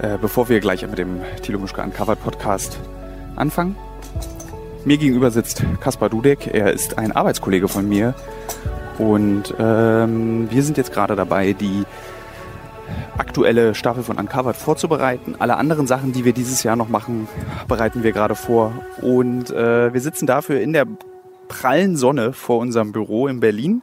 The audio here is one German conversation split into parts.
Äh, bevor wir gleich mit dem Thilo Mischke Uncovered Podcast anfangen. Mir gegenüber sitzt Kaspar Dudek. Er ist ein Arbeitskollege von mir. Und ähm, wir sind jetzt gerade dabei, die aktuelle Staffel von Uncovered vorzubereiten. Alle anderen Sachen, die wir dieses Jahr noch machen, bereiten wir gerade vor. Und äh, wir sitzen dafür in der prallen Sonne vor unserem Büro in Berlin.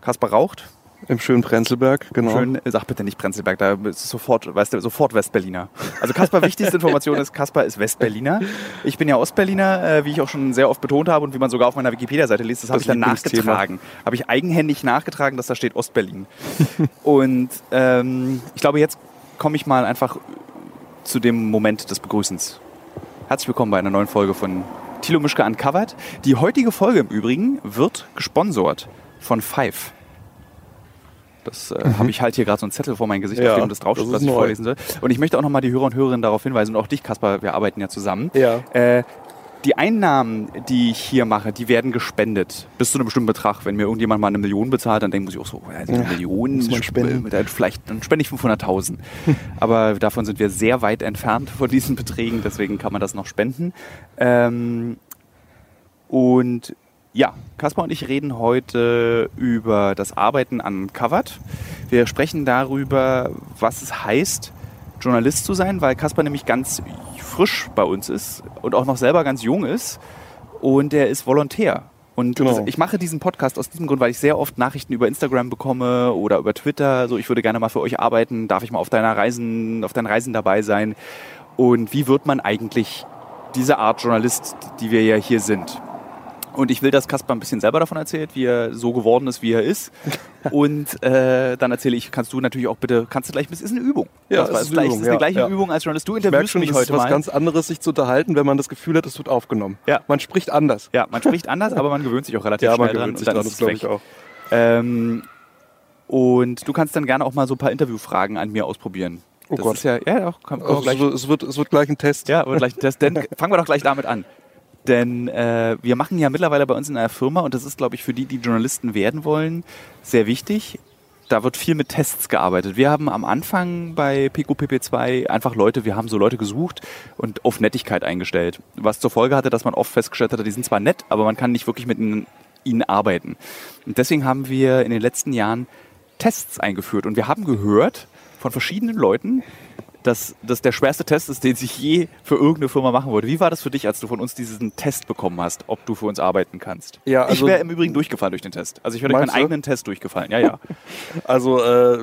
Kaspar raucht. Im schönen Prenzlberg, genau. Schön, sag bitte nicht Prenzlberg, da ist sofort, weißt du, sofort Westberliner. Also Kaspar, wichtigste Information ist, Kaspar ist Westberliner. Ich bin ja Ostberliner, äh, wie ich auch schon sehr oft betont habe und wie man sogar auf meiner Wikipedia-Seite liest, das, das habe ich dann nachgetragen. Habe ich eigenhändig nachgetragen, dass da steht Ostberlin. und ähm, ich glaube, jetzt komme ich mal einfach zu dem Moment des Begrüßens. Herzlich willkommen bei einer neuen Folge von Thilo Mischke Uncovered. Die heutige Folge im Übrigen wird gesponsort von Five. Das äh, mhm. habe ich halt hier gerade so einen Zettel vor mein Gesicht, ja, auf dem das draufsteht, was ich neu. vorlesen soll. Und ich möchte auch nochmal die Hörer und Hörerinnen darauf hinweisen und auch dich, Kaspar, wir arbeiten ja zusammen. Ja. Äh, die Einnahmen, die ich hier mache, die werden gespendet bis zu einem bestimmten Betrag. Wenn mir irgendjemand mal eine Million bezahlt, dann denke ich, muss ich auch so, also eine ja, Million, man spenden. vielleicht dann spende ich 500.000. Aber davon sind wir sehr weit entfernt von diesen Beträgen, deswegen kann man das noch spenden. Ähm, und ja, Kaspar und ich reden heute über das Arbeiten an Covered. Wir sprechen darüber, was es heißt, Journalist zu sein, weil Kaspar nämlich ganz frisch bei uns ist und auch noch selber ganz jung ist. Und er ist Volontär. Und genau. ich mache diesen Podcast aus diesem Grund, weil ich sehr oft Nachrichten über Instagram bekomme oder über Twitter. So, ich würde gerne mal für euch arbeiten. Darf ich mal auf deiner Reisen, auf deinen Reisen dabei sein? Und wie wird man eigentlich diese Art Journalist, die wir ja hier sind? Und ich will, dass Kaspar ein bisschen selber davon erzählt, wie er so geworden ist, wie er ist. Und äh, dann erzähle ich, kannst du natürlich auch bitte, kannst du gleich, es ist eine Übung. Ja, es ist, gleich, ist eine gleiche ja. Übung als Journalist. Du interviewst schon, mich heute mal. Ist was ganz anderes, sich zu unterhalten, wenn man das Gefühl hat, es wird aufgenommen. Ja. Man spricht anders. Ja, man spricht anders, aber man gewöhnt sich auch relativ ja, schnell dran. Sich dran das glaube ich auch. Ähm, und du kannst dann gerne auch mal so ein paar Interviewfragen an mir ausprobieren. Oh das Gott. Ist ja, ja, auch, komm, komm also es, wird, es wird gleich ein Test. Ja, wird gleich ein Test. Dann fangen wir doch gleich damit an. Denn äh, wir machen ja mittlerweile bei uns in einer Firma, und das ist, glaube ich, für die, die Journalisten werden wollen, sehr wichtig. Da wird viel mit Tests gearbeitet. Wir haben am Anfang bei PQPP2 einfach Leute, wir haben so Leute gesucht und auf Nettigkeit eingestellt. Was zur Folge hatte, dass man oft festgestellt hatte, die sind zwar nett, aber man kann nicht wirklich mit ihnen arbeiten. Und deswegen haben wir in den letzten Jahren Tests eingeführt. Und wir haben gehört von verschiedenen Leuten, dass das der schwerste Test ist, den sich je für irgendeine Firma machen wollte. Wie war das für dich, als du von uns diesen Test bekommen hast, ob du für uns arbeiten kannst? Ja, also ich wäre im Übrigen durchgefallen durch den Test. Also ich wäre durch meinen du? eigenen Test durchgefallen. Ja, ja. also äh,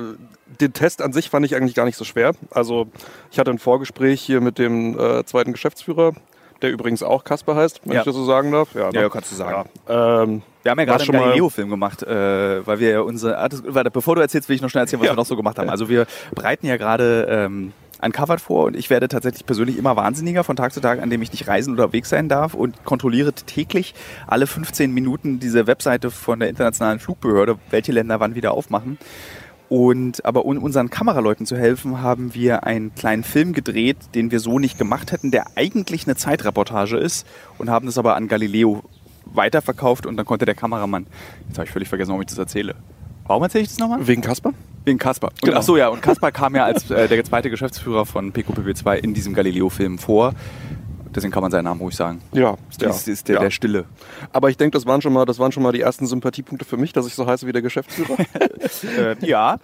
den Test an sich fand ich eigentlich gar nicht so schwer. Also ich hatte ein Vorgespräch hier mit dem äh, zweiten Geschäftsführer, der übrigens auch Kasper heißt, wenn ja. ich das so sagen darf. Ja, ja ne? kannst du sagen. Ja. Ähm, wir haben ja gerade einen Galileo-Film gemacht, äh, weil wir ja unsere. Ah, bevor du erzählst, will ich noch schnell erzählen, was wir noch so gemacht haben. Also wir bereiten ja gerade ähm, uncovered vor und ich werde tatsächlich persönlich immer wahnsinniger von Tag zu Tag, an dem ich nicht reisen oder weg sein darf und kontrolliere täglich alle 15 Minuten diese Webseite von der internationalen Flugbehörde, welche Länder wann wieder aufmachen. Und aber um unseren Kameraleuten zu helfen, haben wir einen kleinen Film gedreht, den wir so nicht gemacht hätten, der eigentlich eine Zeitreportage ist und haben das aber an Galileo weiterverkauft und dann konnte der Kameramann, jetzt habe ich völlig vergessen, warum ich das erzähle. Warum erzähle ich das nochmal? Wegen Kasper? Wegen Kasper. Genau. Ach ja, und Kasper kam ja als äh, der zweite Geschäftsführer von PQPP2 in diesem Galileo-Film vor. Deswegen kann man seinen Namen ruhig sagen. Ja, das ist der, ja. der Stille. Aber ich denke, das waren schon mal, das waren schon mal die ersten Sympathiepunkte für mich, dass ich so heiße wie der Geschäftsführer. äh, ja.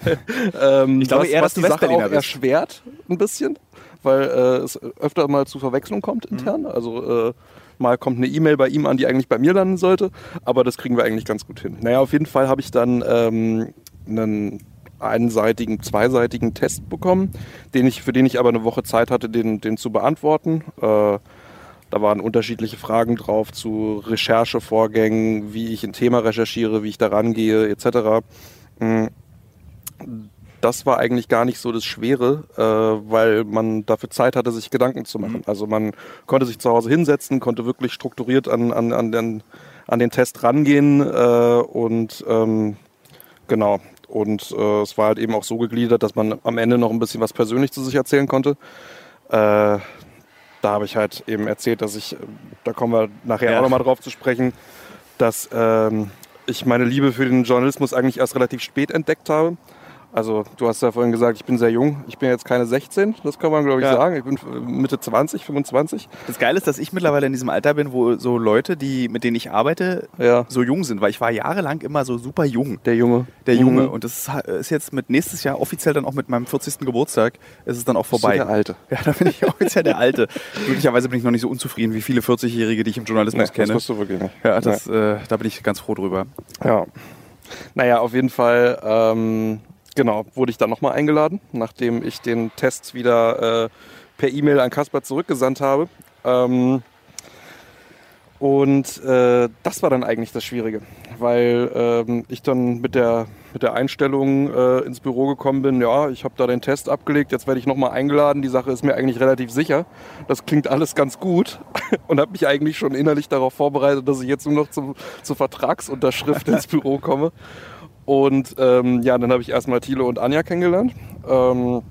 ähm, ich glaube was, eher, dass die Sache auch bist. erschwert ein bisschen, weil äh, es öfter mal zu Verwechslung kommt intern. Mhm. Also äh, mal kommt eine E-Mail bei ihm an, die eigentlich bei mir landen sollte. Aber das kriegen wir eigentlich ganz gut hin. Naja, auf jeden Fall habe ich dann ähm, einen einseitigen, zweiseitigen Test bekommen, den ich, für den ich aber eine Woche Zeit hatte, den, den zu beantworten. Äh, da waren unterschiedliche Fragen drauf zu Recherchevorgängen, wie ich ein Thema recherchiere, wie ich da rangehe, etc. Das war eigentlich gar nicht so das Schwere, äh, weil man dafür Zeit hatte, sich Gedanken zu machen. Mhm. Also man konnte sich zu Hause hinsetzen, konnte wirklich strukturiert an, an, an, den, an den Test rangehen äh, und ähm, genau, und äh, es war halt eben auch so gegliedert, dass man am Ende noch ein bisschen was persönlich zu sich erzählen konnte. Äh, da habe ich halt eben erzählt, dass ich, da kommen wir nachher ja. auch nochmal drauf zu sprechen, dass ähm, ich meine Liebe für den Journalismus eigentlich erst relativ spät entdeckt habe. Also du hast ja vorhin gesagt, ich bin sehr jung. Ich bin jetzt keine 16, das kann man glaube ich ja. sagen. Ich bin Mitte 20, 25. Das Geile ist, dass ich mittlerweile in diesem Alter bin, wo so Leute, die, mit denen ich arbeite, ja. so jung sind. Weil ich war jahrelang immer so super jung. Der Junge. Der Junge. Mhm. Und das ist jetzt mit nächstes Jahr offiziell dann auch mit meinem 40. Geburtstag ist es dann auch vorbei. der Alte. Ja, da bin ich offiziell der Alte. Glücklicherweise bin ich noch nicht so unzufrieden wie viele 40-Jährige, die ich im Journalismus nee, kenne. Das du wirklich nicht. Ja, das, äh, da bin ich ganz froh drüber. Ja. Naja, auf jeden Fall ähm, Genau, wurde ich dann nochmal eingeladen, nachdem ich den Test wieder äh, per E-Mail an Kasper zurückgesandt habe. Ähm, und äh, das war dann eigentlich das Schwierige, weil ähm, ich dann mit der, mit der Einstellung äh, ins Büro gekommen bin, ja, ich habe da den Test abgelegt, jetzt werde ich nochmal eingeladen, die Sache ist mir eigentlich relativ sicher. Das klingt alles ganz gut und habe mich eigentlich schon innerlich darauf vorbereitet, dass ich jetzt nur noch zum, zur Vertragsunterschrift ins Büro komme. Und ähm, ja, dann habe ich erstmal Thilo und Anja kennengelernt. Ähm,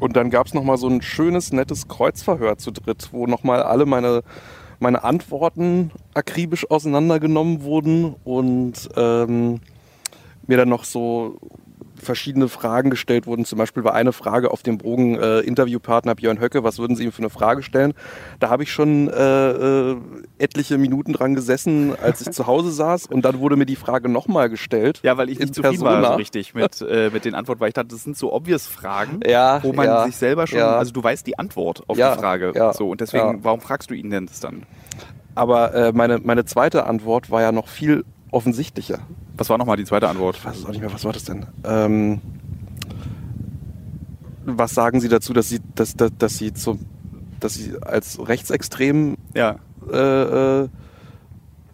und dann gab es nochmal so ein schönes, nettes Kreuzverhör zu dritt, wo nochmal alle meine, meine Antworten akribisch auseinandergenommen wurden und ähm, mir dann noch so verschiedene Fragen gestellt wurden. Zum Beispiel war eine Frage auf dem Bogen äh, Interviewpartner Björn Höcke, was würden Sie ihm für eine Frage stellen? Da habe ich schon äh, äh, etliche Minuten dran gesessen, als ich zu Hause saß und dann wurde mir die Frage nochmal gestellt. Ja, weil ich nicht zufrieden Persona. war so richtig mit, äh, mit den Antworten, weil ich dachte, das sind so obvious Fragen, ja, wo man ja, sich selber schon, ja. also du weißt die Antwort auf die Frage. So, und deswegen, warum fragst du ihn denn das dann? Aber äh, meine, meine zweite Antwort war ja noch viel offensichtlicher. Was war nochmal die zweite Antwort? Ich weiß auch nicht mehr, was war das denn? Ähm, was sagen Sie dazu, dass Sie, dass, dass, dass Sie, zum, dass Sie als rechtsextrem ja. äh, äh,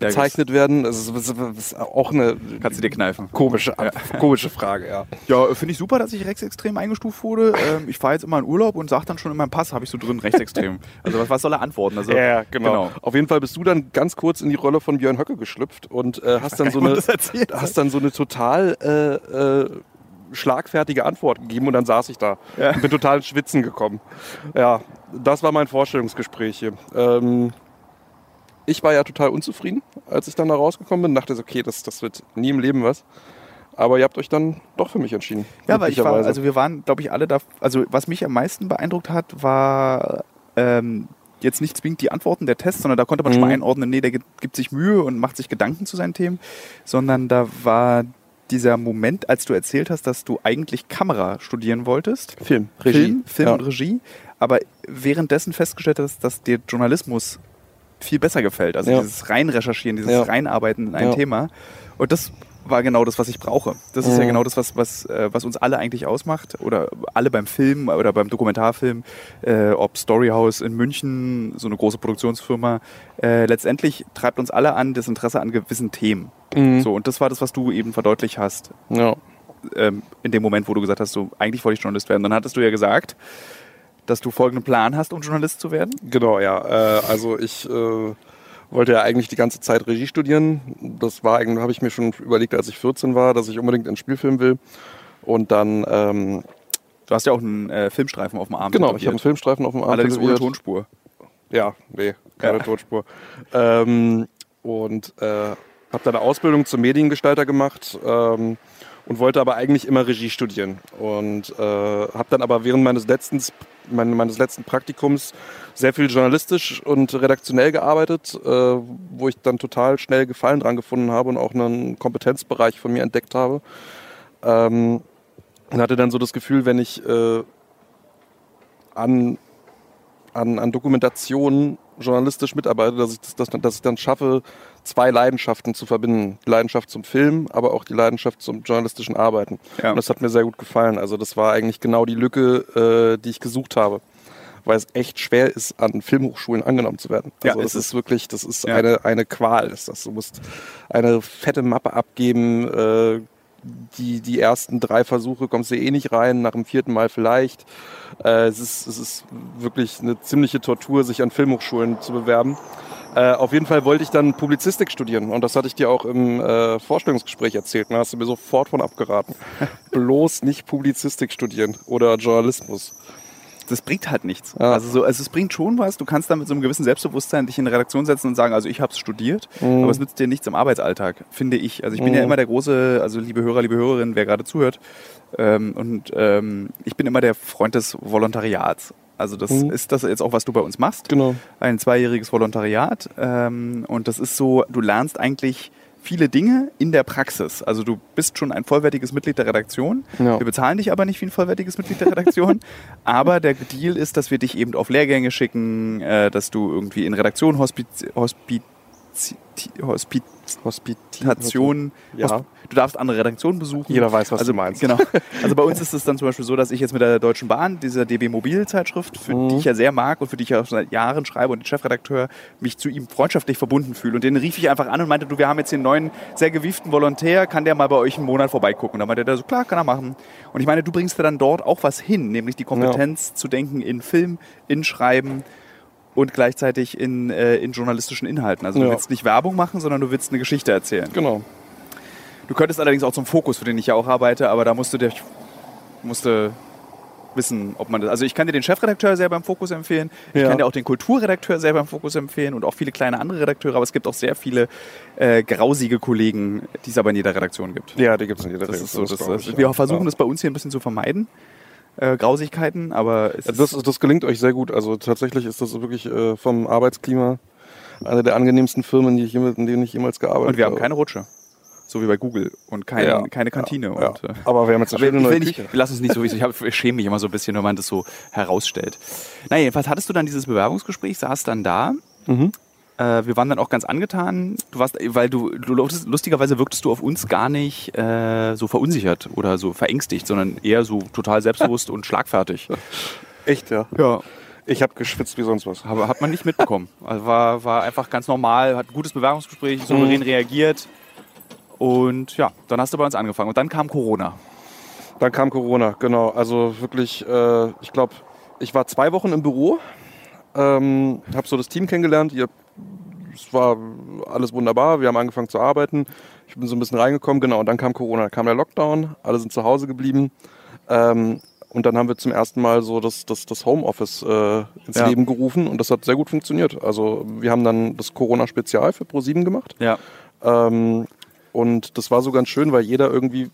bezeichnet werden. Das ist, das ist, auch eine Kannst du dir kneifen. Komische, ja. komische Frage, ja. Ja, finde ich super, dass ich rechtsextrem eingestuft wurde. Ähm, ich fahre jetzt immer in Urlaub und sage dann schon in meinem Pass, habe ich so drin, rechtsextrem. Also was, was soll er antworten? Also, ja, genau. genau. Auf jeden Fall bist du dann ganz kurz in die Rolle von Björn Höcke geschlüpft und äh, hast, dann so eine, hast dann so eine total äh, äh, schlagfertige Antwort gegeben und dann saß ich da ja. und bin total ins Schwitzen gekommen. Ja, das war mein Vorstellungsgespräch hier. Ähm, ich war ja total unzufrieden, als ich dann da rausgekommen bin. Dachte so, okay, das, das wird nie im Leben was. Aber ihr habt euch dann doch für mich entschieden. Ja, weil ich war, also wir waren, glaube ich, alle da. Also was mich am meisten beeindruckt hat, war ähm, jetzt nicht zwingend die Antworten der Tests, sondern da konnte man mhm. schon mal einordnen, nee, der gibt sich Mühe und macht sich Gedanken zu seinen Themen, sondern da war dieser Moment, als du erzählt hast, dass du eigentlich Kamera studieren wolltest. Film, Regie. Film, Film ja. und Regie. Aber währenddessen festgestellt hast, dass dir Journalismus viel besser gefällt. Also ja. dieses Reinrecherchieren, dieses ja. Reinarbeiten in ein ja. Thema. Und das war genau das, was ich brauche. Das ist ja mhm. genau das, was, was, äh, was uns alle eigentlich ausmacht. Oder alle beim Film oder beim Dokumentarfilm, äh, ob Storyhouse in München, so eine große Produktionsfirma. Äh, letztendlich treibt uns alle an das Interesse an gewissen Themen. Mhm. So, und das war das, was du eben verdeutlicht hast. Ja. Ähm, in dem Moment, wo du gesagt hast, so, eigentlich wollte ich Journalist werden. Dann hattest du ja gesagt, dass du folgenden Plan hast, um Journalist zu werden? Genau, ja. Äh, also ich äh, wollte ja eigentlich die ganze Zeit Regie studieren. Das war eigentlich, habe ich mir schon überlegt, als ich 14 war, dass ich unbedingt einen Spielfilm will. Und dann. Ähm, du hast ja auch einen äh, Filmstreifen auf dem Arm. Genau, ich habe einen Filmstreifen auf dem Arm. Allerdings ohne Tonspur. Ja, nee, keine ja. Tonspur. Ähm, und äh, habe dann eine Ausbildung zum Mediengestalter gemacht. Ähm, und wollte aber eigentlich immer Regie studieren. Und äh, habe dann aber während meines letzten, mein, meines letzten Praktikums sehr viel journalistisch und redaktionell gearbeitet, äh, wo ich dann total schnell Gefallen dran gefunden habe und auch einen Kompetenzbereich von mir entdeckt habe. Ähm, und hatte dann so das Gefühl, wenn ich äh, an, an, an Dokumentationen journalistisch mitarbeite, dass ich, das, dass, dass ich dann schaffe, zwei Leidenschaften zu verbinden. Die Leidenschaft zum Film, aber auch die Leidenschaft zum journalistischen Arbeiten. Ja. Und das hat mir sehr gut gefallen. Also das war eigentlich genau die Lücke, äh, die ich gesucht habe. Weil es echt schwer ist, an Filmhochschulen angenommen zu werden. Also ja, das ist, ist wirklich, das ist ja. eine, eine Qual. Ist das. Du musst eine fette Mappe abgeben, äh, die, die ersten drei Versuche kommst du eh nicht rein, nach dem vierten Mal vielleicht. Äh, es, ist, es ist wirklich eine ziemliche Tortur, sich an Filmhochschulen zu bewerben. Äh, auf jeden Fall wollte ich dann Publizistik studieren und das hatte ich dir auch im äh, Vorstellungsgespräch erzählt. Da hast du mir sofort von abgeraten. Bloß nicht Publizistik studieren oder Journalismus. Das bringt halt nichts. Ja. Also, so, also es bringt schon was. Du kannst da mit so einem gewissen Selbstbewusstsein dich in eine Redaktion setzen und sagen, also ich habe es studiert, mhm. aber es nützt dir nichts im Arbeitsalltag, finde ich. Also ich bin mhm. ja immer der große, also liebe Hörer, liebe Hörerinnen, wer gerade zuhört, ähm, und ähm, ich bin immer der Freund des Volontariats. Also das mhm. ist das jetzt auch, was du bei uns machst. Genau. Ein zweijähriges Volontariat. Ähm, und das ist so, du lernst eigentlich viele Dinge in der Praxis. Also du bist schon ein vollwertiges Mitglied der Redaktion. Ja. Wir bezahlen dich aber nicht wie ein vollwertiges Mitglied der Redaktion. aber der Deal ist, dass wir dich eben auf Lehrgänge schicken, äh, dass du irgendwie in Redaktion hospiz, hospiz Hospit Hospitation. Ja. Hosp du darfst andere Redaktionen besuchen. Jeder weiß, was also, du meinst. Genau. Also bei uns ist es dann zum Beispiel so, dass ich jetzt mit der Deutschen Bahn, dieser DB Mobil-Zeitschrift, für mhm. die ich ja sehr mag und für die ich ja auch seit Jahren schreibe und den Chefredakteur, mich zu ihm freundschaftlich verbunden fühle. Und den rief ich einfach an und meinte, du, wir haben jetzt den neuen, sehr gewieften Volontär, kann der mal bei euch einen Monat vorbeigucken? Und dann meinte der so, klar, kann er machen. Und ich meine, du bringst dir dann dort auch was hin, nämlich die Kompetenz ja. zu denken in Film, in Schreiben, und gleichzeitig in, äh, in journalistischen Inhalten. Also du ja. willst nicht Werbung machen, sondern du willst eine Geschichte erzählen. Genau. Du könntest allerdings auch zum Fokus, für den ich ja auch arbeite, aber da musst du, dir, musst du wissen, ob man das. Also ich kann dir den Chefredakteur sehr beim Fokus empfehlen. Ich ja. kann dir auch den Kulturredakteur sehr beim Fokus empfehlen und auch viele kleine andere Redakteure, aber es gibt auch sehr viele äh, grausige Kollegen, die es aber in jeder Redaktion gibt. Ja, die gibt es in jeder das Redaktion. So, das, das, wir versuchen ja. das bei uns hier ein bisschen zu vermeiden äh, Grausigkeiten, aber das, das gelingt euch sehr gut. Also tatsächlich ist das wirklich äh, vom Arbeitsklima eine der angenehmsten Firmen, die ich, in denen ich jemals gearbeitet habe. Und wir haben keine Rutsche. So wie bei Google und kein, ja, keine Kantine. Ja, und, ja. Äh, aber wir haben jetzt eine schöne neue nicht, Wir lassen es nicht so, ich, ich schäme mich immer so ein bisschen, wenn man das so herausstellt. Na jedenfalls hattest du dann dieses Bewerbungsgespräch, saß dann da mhm. Äh, wir waren dann auch ganz angetan. Du warst, weil du, du lustigerweise wirktest du auf uns gar nicht äh, so verunsichert oder so verängstigt, sondern eher so total selbstbewusst und schlagfertig. Echt, ja? Ja. Ich habe geschwitzt wie sonst was. Aber hat man nicht mitbekommen. Also war, war einfach ganz normal, hat ein gutes Bewerbungsgespräch, souverän mhm. reagiert. Und ja, dann hast du bei uns angefangen. Und dann kam Corona. Dann kam Corona, genau. Also wirklich, äh, ich glaube, ich war zwei Wochen im Büro, ähm, habe so das Team kennengelernt. Ihr es war alles wunderbar. Wir haben angefangen zu arbeiten. Ich bin so ein bisschen reingekommen, genau. Und dann kam Corona, dann kam der Lockdown. Alle sind zu Hause geblieben. Ähm, und dann haben wir zum ersten Mal so das, das, das Homeoffice äh, ins ja. Leben gerufen und das hat sehr gut funktioniert. Also wir haben dann das Corona-Spezial für Pro7 gemacht. Ja. Ähm, und das war so ganz schön, weil jeder irgendwie,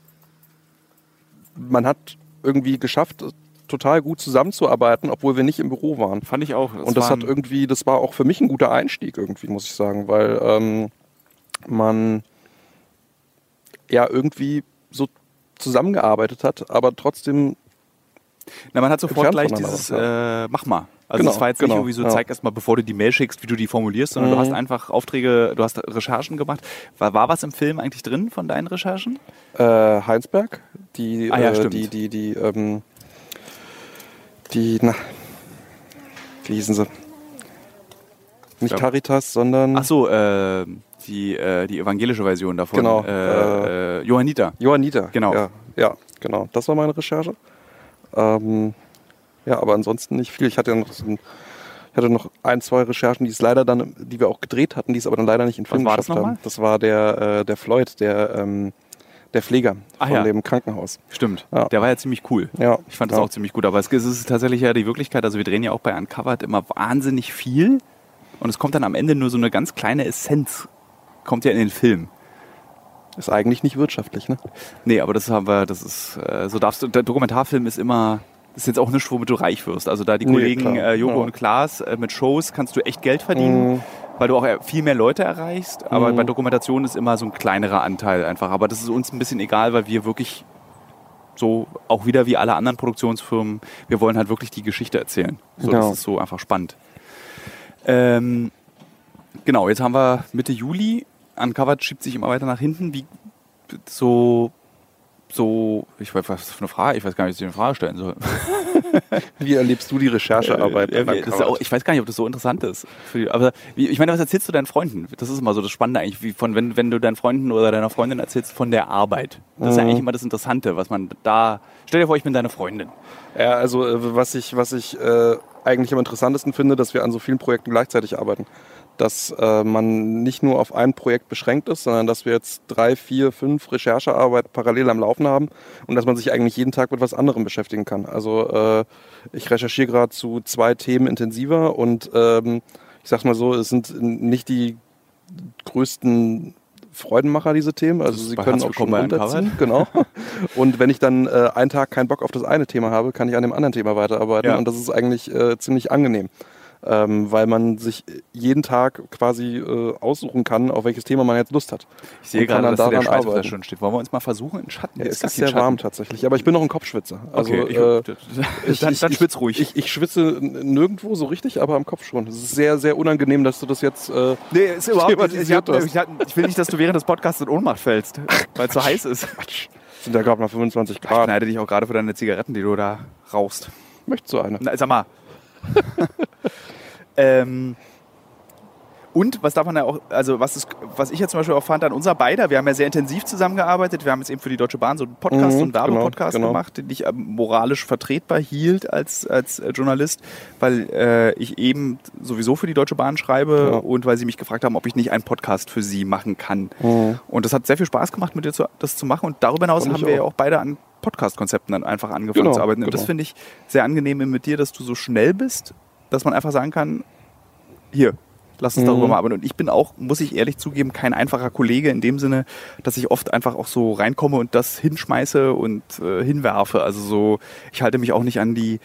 man hat irgendwie geschafft, total gut zusammenzuarbeiten, obwohl wir nicht im Büro waren. Fand ich auch. Das und das hat irgendwie, das war auch für mich ein guter Einstieg irgendwie, muss ich sagen, weil ähm, man ja irgendwie so zusammengearbeitet hat, aber trotzdem. Na, man hat sofort gleich dieses äh, Mach mal. Also genau, das war jetzt genau, nicht irgendwie so, ja. zeig erst mal, bevor du die Mail schickst, wie du die formulierst, sondern mhm. du hast einfach Aufträge, du hast Recherchen gemacht. War, war was im Film eigentlich drin von deinen Recherchen? Äh, Heinsberg, die, ah, ja, äh, die, die, die, ähm, die, na, wie hießen sie? Nicht. Caritas, sondern. Ach so, äh, die, äh, die evangelische Version davon. Genau. Äh, äh, Johanniter. Johanniter. Genau. Ja, ja, genau. Das war meine Recherche. Ähm, ja, aber ansonsten nicht viel. Ich hatte ja noch so ein, ich hatte noch ein, zwei Recherchen, die es leider dann, die wir auch gedreht hatten, die es aber dann leider nicht in Film geschafft das haben. Das war der, äh, der Floyd, der ähm, der Pfleger Ach von ja. dem Krankenhaus. Stimmt. Ja. Der war ja ziemlich cool. Ja. Ich fand das auch ziemlich gut. Aber es ist tatsächlich ja die Wirklichkeit. Also wir drehen ja auch bei Uncovered immer wahnsinnig viel. Und es kommt dann am Ende nur so eine ganz kleine Essenz. Kommt ja in den Film. Ist eigentlich nicht wirtschaftlich, ne? Nee, aber das haben wir, das ist, äh, so darfst du, der Dokumentarfilm ist immer, das ist jetzt auch nicht, womit du reich wirst. Also da die nee, Kollegen äh, Jogo ja. und Klaas äh, mit Shows kannst du echt Geld verdienen. Mhm weil du auch viel mehr Leute erreichst. Aber mhm. bei Dokumentation ist immer so ein kleinerer Anteil einfach. Aber das ist uns ein bisschen egal, weil wir wirklich so auch wieder wie alle anderen Produktionsfirmen, wir wollen halt wirklich die Geschichte erzählen. So, genau. Das ist so einfach spannend. Ähm, genau, jetzt haben wir Mitte Juli. Uncovered schiebt sich immer weiter nach hinten. Wie so so, ich weiß was für eine Frage, ich weiß gar nicht, wie ich eine Frage stellen soll. wie erlebst du die Recherchearbeit? Äh, äh, auch, ich weiß gar nicht, ob das so interessant ist. Die, aber wie, ich meine, was erzählst du deinen Freunden? Das ist immer so das Spannende eigentlich, wie von, wenn, wenn du deinen Freunden oder deiner Freundin erzählst von der Arbeit. Das mhm. ist ja mhm. eigentlich immer das Interessante, was man da. Stell dir vor, ich bin deine Freundin. Ja, also äh, was ich, was ich äh, eigentlich am interessantesten finde, dass wir an so vielen Projekten gleichzeitig arbeiten dass äh, man nicht nur auf ein Projekt beschränkt ist, sondern dass wir jetzt drei, vier, fünf Recherchearbeit parallel am Laufen haben und dass man sich eigentlich jeden Tag mit was anderem beschäftigen kann. Also äh, ich recherchiere gerade zu zwei Themen intensiver und ähm, ich sag's mal so, es sind nicht die größten Freudenmacher, diese Themen. Also sie können auch schon runterziehen. Genau. Und wenn ich dann äh, einen Tag keinen Bock auf das eine Thema habe, kann ich an dem anderen Thema weiterarbeiten. Ja. Und das ist eigentlich äh, ziemlich angenehm ähm, weil man sich jeden Tag quasi äh, aussuchen kann, auf welches Thema man jetzt Lust hat. Ich sehe gerade, dass daran der arbeiten. schon steht. Wollen wir uns mal versuchen, in Schatten? Ja, es ist sehr Schatten. warm tatsächlich, aber ich bin noch ein Kopfschwitzer. Also, okay, ich, äh, dann, dann schwitz ruhig. Ich, ich, schwitze nirgendwo so richtig, aber am Kopf schon. Es ist sehr, sehr unangenehm, dass du das jetzt äh, Nee, ist überhaupt nicht. Ich, hab, ich, ich, will nicht, dass du während des Podcasts in Ohnmacht fällst, weil es so heiß ist. Quatsch. Sind ja gerade mal 25 Grad. Ich schneide dich auch gerade für deine Zigaretten, die du da rauchst. Möchtest du eine? Na, sag mal. Ähm, und was darf man ja auch, also was, ist, was ich jetzt zum Beispiel auch fand an unser beider, wir haben ja sehr intensiv zusammengearbeitet. Wir haben jetzt eben für die Deutsche Bahn so einen Podcast, mhm, so einen Werbepodcast genau, genau. gemacht, den ich ähm, moralisch vertretbar hielt als, als äh, Journalist, weil äh, ich eben sowieso für die Deutsche Bahn schreibe ja. und weil sie mich gefragt haben, ob ich nicht einen Podcast für sie machen kann. Mhm. Und das hat sehr viel Spaß gemacht, mit dir zu, das zu machen. Und darüber hinaus haben wir ja auch beide an Podcast-Konzepten dann einfach angefangen genau, zu arbeiten. Und genau. das finde ich sehr angenehm mit dir, dass du so schnell bist, dass man einfach sagen kann, hier, lass uns darüber mhm. mal arbeiten. Und ich bin auch, muss ich ehrlich zugeben, kein einfacher Kollege in dem Sinne, dass ich oft einfach auch so reinkomme und das hinschmeiße und äh, hinwerfe. Also so, ich halte mich auch nicht an die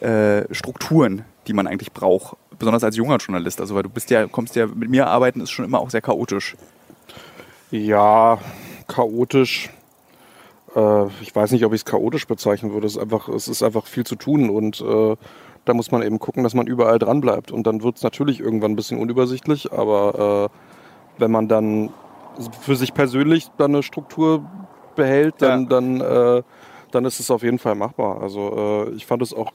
äh, Strukturen, die man eigentlich braucht, besonders als junger Journalist. Also weil du bist ja, kommst ja mit mir arbeiten, ist schon immer auch sehr chaotisch. Ja, chaotisch. Äh, ich weiß nicht, ob ich es chaotisch bezeichnen würde. Es ist einfach, es ist einfach viel zu tun und äh, da muss man eben gucken, dass man überall dran bleibt. Und dann wird es natürlich irgendwann ein bisschen unübersichtlich, aber äh, wenn man dann für sich persönlich dann eine Struktur behält, dann, ja. dann, äh, dann ist es auf jeden Fall machbar. Also äh, ich fand es auch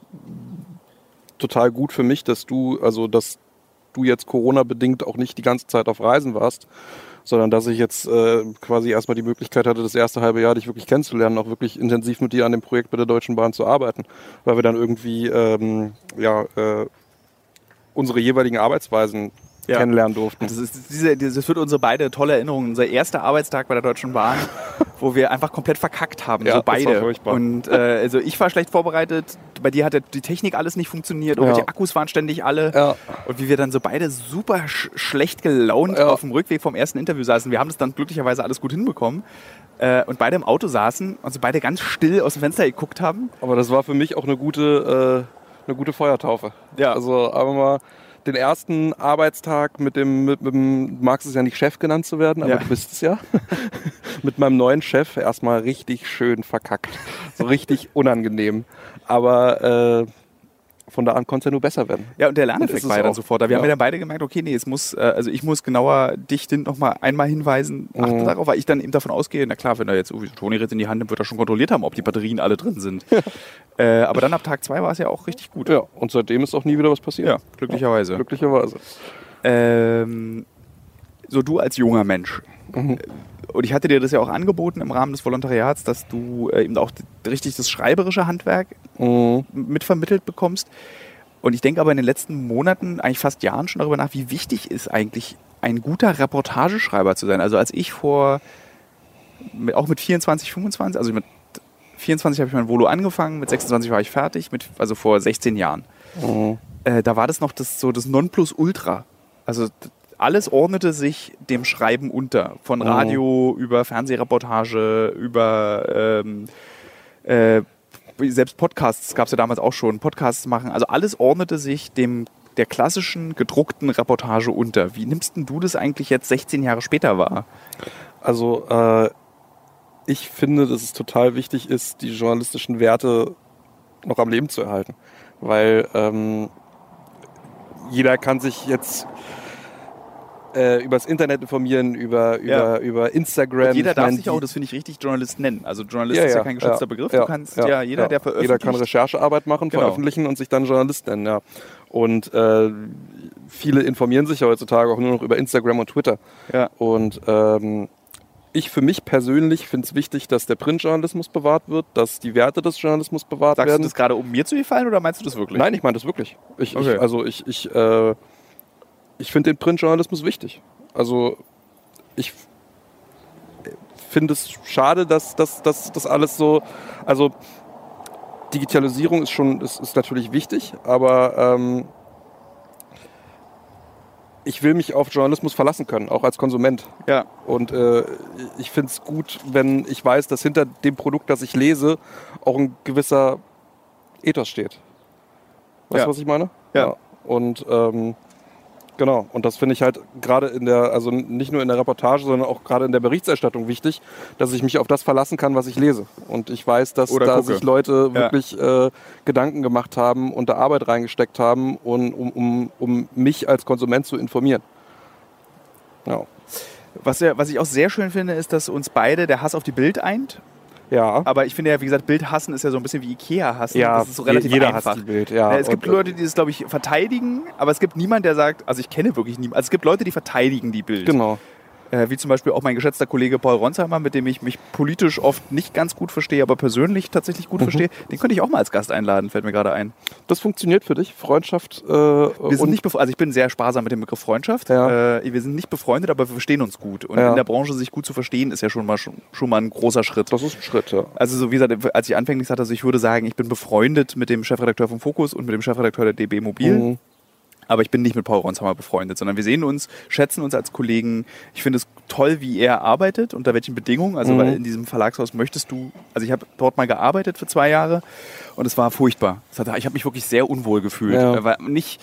total gut für mich, dass du, also dass du jetzt Corona-bedingt auch nicht die ganze Zeit auf Reisen warst, sondern dass ich jetzt äh, quasi erstmal die Möglichkeit hatte, das erste halbe Jahr dich wirklich kennenzulernen, auch wirklich intensiv mit dir an dem Projekt bei der Deutschen Bahn zu arbeiten, weil wir dann irgendwie ähm, ja, äh, unsere jeweiligen Arbeitsweisen ja. kennenlernen durften. Das, ist diese, das wird unsere beide tolle Erinnerungen. Unser erster Arbeitstag bei der Deutschen Bahn, wo wir einfach komplett verkackt haben, ja, so beide. Und äh, also ich war schlecht vorbereitet, bei dir hat die Technik alles nicht funktioniert, ja. die Akkus waren ständig alle. Ja. Und wie wir dann so beide super sch schlecht gelaunt auf dem Rückweg vom ersten Interview saßen. Wir haben das dann glücklicherweise alles gut hinbekommen. Äh, und beide im Auto saßen und so beide ganz still aus dem Fenster geguckt haben. Aber das war für mich auch eine gute, äh, eine gute Feuertaufe. Ja. Also aber mal den ersten Arbeitstag mit dem, mit, mit dem, du magst es ja nicht Chef genannt zu werden, aber ja. du bist es ja, mit meinem neuen Chef erstmal richtig schön verkackt. So richtig unangenehm. Aber äh, von da an konnte es ja nur besser werden. Ja, und der Lerneffekt war ja dann sofort da. Wir ja. haben ja dann beide gemerkt, okay, nee, es muss, äh, also ich muss genauer dich noch mal einmal hinweisen, achte mhm. darauf, weil ich dann eben davon ausgehe, na klar, wenn er jetzt irgendwie Toni in die Hand nimmt, wird er schon kontrolliert haben, ob die Batterien alle drin sind. äh, aber dann ab Tag zwei war es ja auch richtig gut. Ja, und seitdem ist auch nie wieder was passiert. Ja, glücklicherweise. Ja, glücklicherweise. Ähm, so du als junger Mensch, mhm und ich hatte dir das ja auch angeboten im Rahmen des Volontariats, dass du äh, eben auch richtig das schreiberische Handwerk mhm. mitvermittelt bekommst. Und ich denke aber in den letzten Monaten, eigentlich fast Jahren schon darüber nach, wie wichtig ist eigentlich ein guter Reportageschreiber zu sein. Also als ich vor, auch mit 24, 25, also mit 24 habe ich mein Volo angefangen, mit 26 war ich fertig, mit, also vor 16 Jahren. Mhm. Äh, da war das noch das, so das Nonplusultra. Also alles ordnete sich dem Schreiben unter. Von oh. Radio oh. über Fernsehreportage, über ähm, äh, selbst Podcasts gab es ja damals auch schon, Podcasts machen. Also alles ordnete sich dem der klassischen gedruckten Reportage unter. Wie nimmst denn du das eigentlich jetzt 16 Jahre später wahr? Also äh, ich finde, dass es total wichtig ist, die journalistischen Werte noch am Leben zu erhalten. Weil ähm, jeder kann sich jetzt äh, übers Internet informieren, über, über, ja. über Instagram. Und jeder darf sich auch, das finde ich richtig, Journalist nennen. Also Journalist ja, ist ja kein geschützter Begriff. Du kannst ja, jeder, der veröffentlicht. Jeder kann Recherchearbeit machen, genau. veröffentlichen und sich dann Journalist nennen, ja. Und äh, viele informieren sich ja heutzutage auch nur noch über Instagram und Twitter. Ja. Und ähm, ich für mich persönlich finde es wichtig, dass der Printjournalismus bewahrt wird, dass die Werte des Journalismus bewahrt Sagst werden. Sagst du das gerade, um mir zu gefallen oder meinst du das wirklich? Nein, ich meine das wirklich. Ich, okay. ich, also ich, ich äh, ich finde den Printjournalismus wichtig. Also ich finde es schade, dass das alles so, also Digitalisierung ist schon, ist, ist natürlich wichtig, aber ähm, ich will mich auf Journalismus verlassen können, auch als Konsument. Ja. Und äh, ich finde es gut, wenn ich weiß, dass hinter dem Produkt, das ich lese, auch ein gewisser Ethos steht. Weißt du, was ich meine? Ja. ja. Und ähm, Genau, und das finde ich halt gerade in der, also nicht nur in der Reportage, sondern auch gerade in der Berichterstattung wichtig, dass ich mich auf das verlassen kann, was ich lese. Und ich weiß, dass Oder da gucke. sich Leute wirklich äh, Gedanken gemacht haben und da Arbeit reingesteckt haben, und, um, um, um mich als Konsument zu informieren. Ja. Was, ja, was ich auch sehr schön finde, ist, dass uns beide der Hass auf die Bild eint. Ja. Aber ich finde ja, wie gesagt, Bild hassen ist ja so ein bisschen wie Ikea hassen. Ja, das ist so relativ jeder einfach. hasst Bild, ja. Es gibt Und, Leute, die das, glaube ich, verteidigen, aber es gibt niemanden, der sagt, also ich kenne wirklich niemanden, also es gibt Leute, die verteidigen die Bild. Genau. Äh, wie zum Beispiel auch mein geschätzter Kollege Paul Ronsheimer, mit dem ich mich politisch oft nicht ganz gut verstehe, aber persönlich tatsächlich gut Mhm. verstehe. Den könnte ich auch mal als Gast einladen, fällt mir gerade ein. Das funktioniert für dich? Freundschaft? Äh, Wir sind nicht also ich bin sehr sparsam mit dem Begriff Freundschaft. Ja. Äh, wir sind nicht befreundet, aber wir verstehen uns gut. Und Ja. in der Branche sich gut zu verstehen, ist ja schon mal, schon, schon mal ein großer Schritt. das ist ein Schritt, ja. Also so wie gesagt, als ich anfänglich sagte, also ich würde sagen, ich bin befreundet mit dem Chefredakteur vom Fokus und mit dem Chefredakteur der DB Mobil. Mhm. Aber ich bin nicht mit Paul Ronsheimer befreundet, sondern wir sehen uns, schätzen uns als Kollegen. Ich finde es toll, wie er arbeitet, unter welchen Bedingungen. Also Mhm. weil in diesem Verlagshaus möchtest du, also ich habe dort mal gearbeitet für zwei Jahre und es war furchtbar. Hat, ich habe mich wirklich sehr unwohl gefühlt. Ja. Äh, Weil nicht,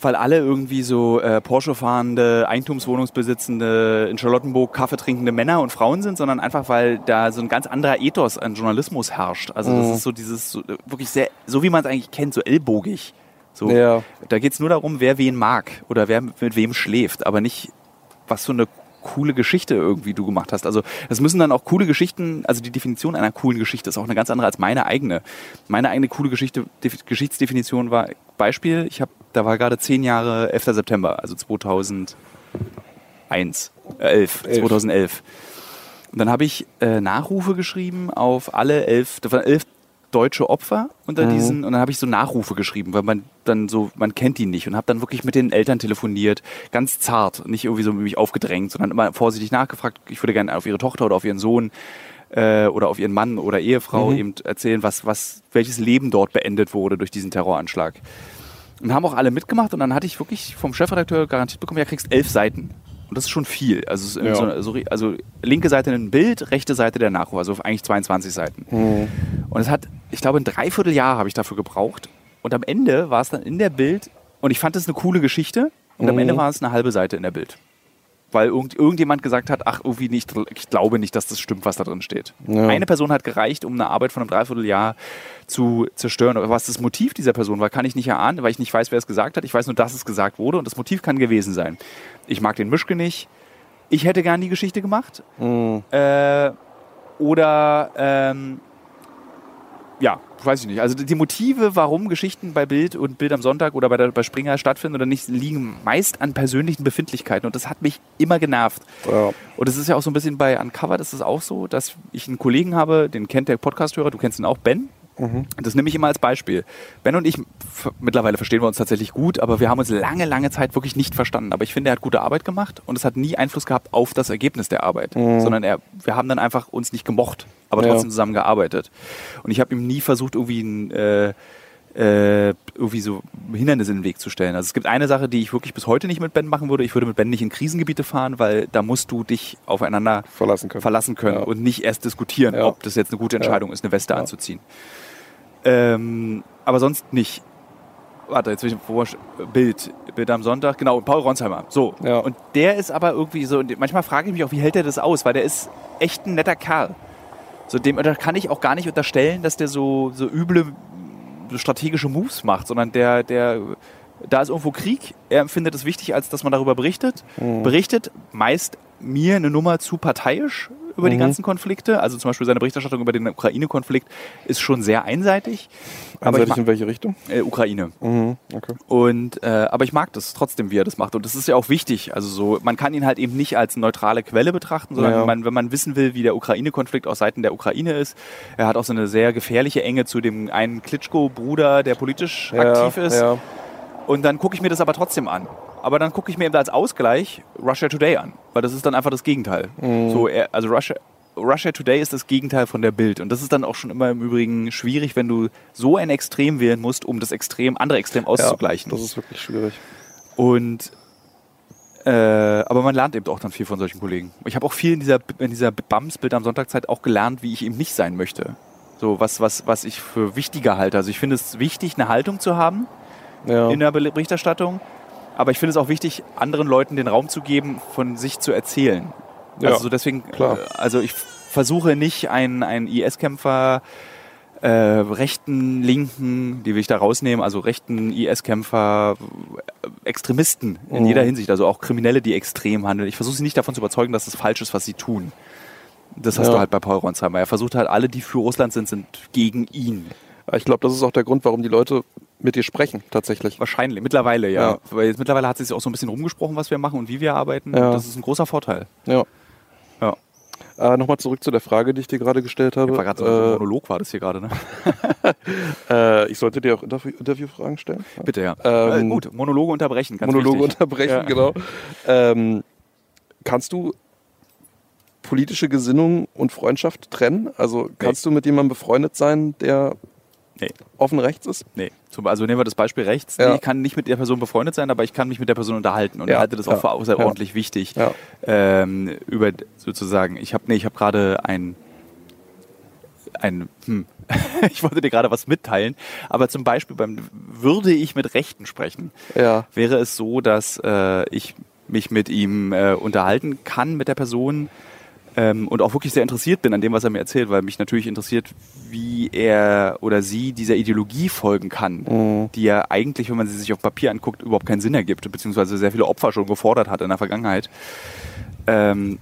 weil alle irgendwie so äh, Porsche fahrende, Eigentumswohnungsbesitzende, in Charlottenburg Kaffee trinkende Männer und Frauen sind, sondern einfach, weil da so ein ganz anderer Ethos an Journalismus herrscht. Also das Mhm. ist so dieses, so, äh, wirklich sehr, so wie man es eigentlich kennt, so ellbogig. So, Ja. Da geht es nur darum, wer wen mag oder wer mit wem schläft, aber nicht, was für eine coole Geschichte irgendwie du gemacht hast. Also das müssen dann auch coole Geschichten, also die Definition einer coolen Geschichte ist auch eine ganz andere als meine eigene. Meine eigene coole Geschichte, Def- Geschichtsdefinition war Beispiel, ich habe, da war gerade zehn Jahre 11. September, also 2001, äh, 11, Elf. 2011. Und dann habe ich äh, Nachrufe geschrieben auf alle elf, das waren elf deutsche Opfer unter Mhm. diesen und dann habe ich so Nachrufe geschrieben, weil man dann so, man kennt die nicht und habe dann wirklich mit den Eltern telefoniert, ganz zart, nicht irgendwie so mich aufgedrängt, sondern immer vorsichtig nachgefragt, ich würde gerne auf ihre Tochter oder auf ihren Sohn äh, oder auf ihren Mann oder Ehefrau Mhm. eben erzählen, was, was, welches Leben dort beendet wurde durch diesen Terroranschlag. Und haben auch alle mitgemacht und dann hatte ich wirklich vom Chefredakteur garantiert bekommen, ja, kriegst elf Seiten. Und das ist schon viel. Also, Ja. so, so, also linke Seite ein Bild, rechte Seite der Nachruf, also eigentlich 22 Seiten. Mhm. Und es hat, ich glaube, ein Dreivierteljahr habe ich dafür gebraucht. Und am Ende war es dann in der Bild, und ich fand das eine coole Geschichte, und am Mhm. Ende war es eine halbe Seite in der Bild. Weil irgend, irgendjemand gesagt hat, ach, irgendwie nicht, ich glaube nicht, dass das stimmt, was da drin steht. Ja. Eine Person hat gereicht, um eine Arbeit von einem Dreivierteljahr zu zerstören. Aber was das Motiv dieser Person war, kann ich nicht erahnen, weil ich nicht weiß, wer es gesagt hat. Ich weiß nur, dass es gesagt wurde und das Motiv kann gewesen sein. Ich mag den Mischke nicht. Ich hätte gern die Geschichte gemacht. Mhm. Äh, oder ähm, ja, weiß ich nicht. Also die Motive, warum Geschichten bei Bild und Bild am Sonntag oder bei, der, bei Springer stattfinden oder nicht, liegen meist an persönlichen Befindlichkeiten und das hat mich immer genervt. Ja. Und es ist ja auch so ein bisschen bei Uncovered ist es auch so, dass ich einen Kollegen habe, den kennt der Podcast-Hörer, du kennst ihn auch, Ben. Das nehme ich immer als Beispiel. Ben und ich, mittlerweile verstehen wir uns tatsächlich gut, aber wir haben uns lange, lange Zeit wirklich nicht verstanden. Aber ich finde, er hat gute Arbeit gemacht und es hat nie Einfluss gehabt auf das Ergebnis der Arbeit, sondern er, wir haben dann einfach uns nicht gemocht, aber Ja. trotzdem zusammen gearbeitet. Und ich habe ihm nie versucht, irgendwie ein, äh, äh, irgendwie so Hindernisse in den Weg zu stellen. Also es gibt eine Sache, die ich wirklich bis heute nicht mit Ben machen würde. Ich würde mit Ben nicht in Krisengebiete fahren, weil da musst du dich aufeinander Verlassen können. verlassen können Ja. und nicht erst diskutieren, Ja. ob das jetzt eine gute Entscheidung ist, eine Weste Ja. anzuziehen. Ähm, aber sonst nicht. Warte, jetzt will ich, Bild, Bild am Sonntag, genau, Paul Ronsheimer. So. Ja. Und der ist aber irgendwie so, und manchmal frage ich mich auch, wie hält der das aus, weil der ist echt ein netter Kerl. So dem da kann ich auch gar nicht unterstellen, dass der so, so üble so strategische Moves macht, sondern der, der, da ist irgendwo Krieg. Er empfindet es wichtig, als dass man darüber berichtet. Mhm. Berichtet meist mir eine Nummer zu parteiisch über die Mhm. ganzen Konflikte. Also zum Beispiel seine Berichterstattung über den Ukraine-Konflikt ist schon sehr einseitig. Einseitig in welche Richtung? äh, Ukraine. Mhm. Okay. Und, äh, aber ich mag das trotzdem, wie er das macht. Und das ist ja auch wichtig. Also so, man kann ihn halt eben nicht als neutrale Quelle betrachten, sondern Ja. man, wenn man wissen will, wie der Ukraine-Konflikt aus Seiten der Ukraine ist, er hat auch so eine sehr gefährliche Enge zu dem einen Klitschko-Bruder, der politisch Ja, aktiv ist. Ja. Und dann gucke ich mir das aber trotzdem an. aber dann gucke ich mir eben als Ausgleich Russia Today an, weil das ist dann einfach das Gegenteil. Mhm. So, also Russia, Russia Today ist das Gegenteil von der Bild. Und das ist dann auch schon immer im Übrigen schwierig, wenn du so ein Extrem wählen musst, um das Extrem, andere Extrem auszugleichen. Ja, das ist wirklich schwierig. Und äh, aber man lernt eben auch dann viel von solchen Kollegen. Ich habe auch viel in dieser, in dieser BAMS-Bild am Sonntagzeit auch gelernt, wie ich eben nicht sein möchte. So was, was, was ich für wichtiger halte. Also ich finde es wichtig, eine Haltung zu haben ja. in der Berichterstattung. Aber ich finde es auch wichtig, anderen Leuten den Raum zu geben, von sich zu erzählen. Ja, also deswegen, klar. Äh, also ich versuche nicht einen, einen IS-Kämpfer, äh, rechten, linken, die will ich da rausnehmen, also rechten IS-Kämpfer, Extremisten in mhm. jeder Hinsicht, also auch Kriminelle, die extrem handeln. Ich versuche sie nicht davon zu überzeugen, dass es falsch ist, was sie tun. Das hast ja. du halt bei Paul Ronsheimer. Er versucht halt, alle, die für Russland sind, sind gegen ihn. Ich glaube, das ist auch der Grund, warum die Leute mit dir sprechen, tatsächlich. Wahrscheinlich, mittlerweile, ja. ja. Weil jetzt mittlerweile hat sich auch so ein bisschen rumgesprochen, was wir machen und wie wir arbeiten. Ja. Das ist ein großer Vorteil. Ja. Ja. Äh, Nochmal zurück zu der Frage, die ich dir gerade gestellt habe. War gerade so ein äh, Monolog war das hier gerade, ne? äh, ich sollte dir auch Interview Interviewfragen stellen. Bitte, ja. Ähm, äh, gut, Monologe unterbrechen, ganz Monologe wichtig. unterbrechen, genau. Ähm, kannst du politische Gesinnung und Freundschaft trennen? Also kannst nee. du mit jemandem befreundet sein, der Nee. Offen rechts ist? Nee. Also nehmen wir das Beispiel rechts. Ja. Nee, ich kann nicht mit der Person befreundet sein, aber ich kann mich mit der Person unterhalten. Und ja. ich halte das auch für außerordentlich ja. wichtig. Ja. Ähm, über sozusagen, ich habe nee, ich hab gerade ein, ein hm, ich wollte dir gerade was mitteilen, aber zum Beispiel beim würde ich mit Rechten sprechen, ja. wäre es so, dass äh, ich mich mit ihm äh, unterhalten kann mit der Person ähm, und auch wirklich sehr interessiert bin an dem, was er mir erzählt, weil mich natürlich interessiert, wie er oder sie dieser Ideologie folgen kann, mhm. die ja eigentlich, wenn man sie sich auf Papier anguckt, überhaupt keinen Sinn ergibt, beziehungsweise sehr viele Opfer schon gefordert hat in der Vergangenheit. Ähm,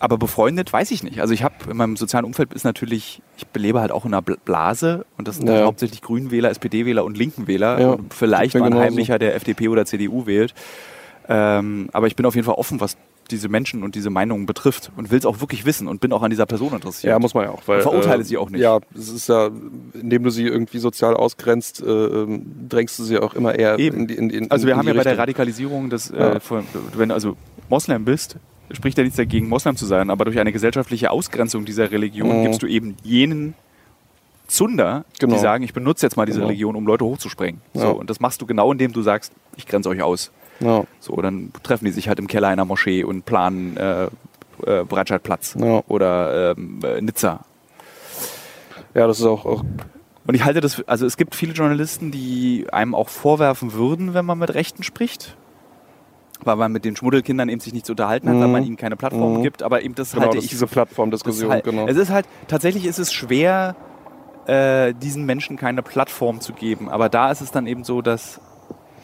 aber befreundet weiß ich nicht. Also ich habe in meinem sozialen Umfeld ist natürlich, ich belebe halt auch in einer Blase und das sind ja. hauptsächlich Grünenwähler, SPD-Wähler und Linkenwähler ja. vielleicht mal ein Heimlicher, der FDP oder CDU wählt. Ähm, aber ich bin auf jeden Fall offen, was diese Menschen und diese Meinungen betrifft und will es auch wirklich wissen und bin auch an dieser Person interessiert. Ja, muss man ja auch. Weil, und verurteile äh, sie auch nicht. Ja, es ist ja, indem du sie irgendwie sozial ausgrenzt, äh, ähm, drängst du sie auch immer eher Eben. in die in, in, Also wir in haben ja Richtung. bei der Radikalisierung, das, äh, ja. äh, wenn du also Moslem bist, spricht ja nichts dagegen, Moslem zu sein, aber durch eine gesellschaftliche Ausgrenzung dieser Religion mhm. gibst du eben jenen Zunder, genau. die sagen, ich benutze jetzt mal diese genau. Religion, um Leute hochzusprengen. Ja. So, und das machst du genau, indem du sagst, ich grenze euch aus. Ja. So, dann treffen die sich halt im Keller einer Moschee und planen äh, äh, Breitscheidplatz ja. oder ähm, äh, Nizza. Ja, das ist auch, auch und ich halte das, also es gibt viele Journalisten, die einem auch vorwerfen würden, wenn man mit Rechten spricht. Weil man mit den Schmuddelkindern eben sich nicht zu unterhalten hat, mhm. weil man ihnen keine Plattform mhm. gibt. Aber eben das genau, halte das ich. diese Plattformdiskussion, halt, genau. Es ist halt, tatsächlich ist es schwer, äh, diesen Menschen keine Plattform zu geben. Aber da ist es dann eben so, dass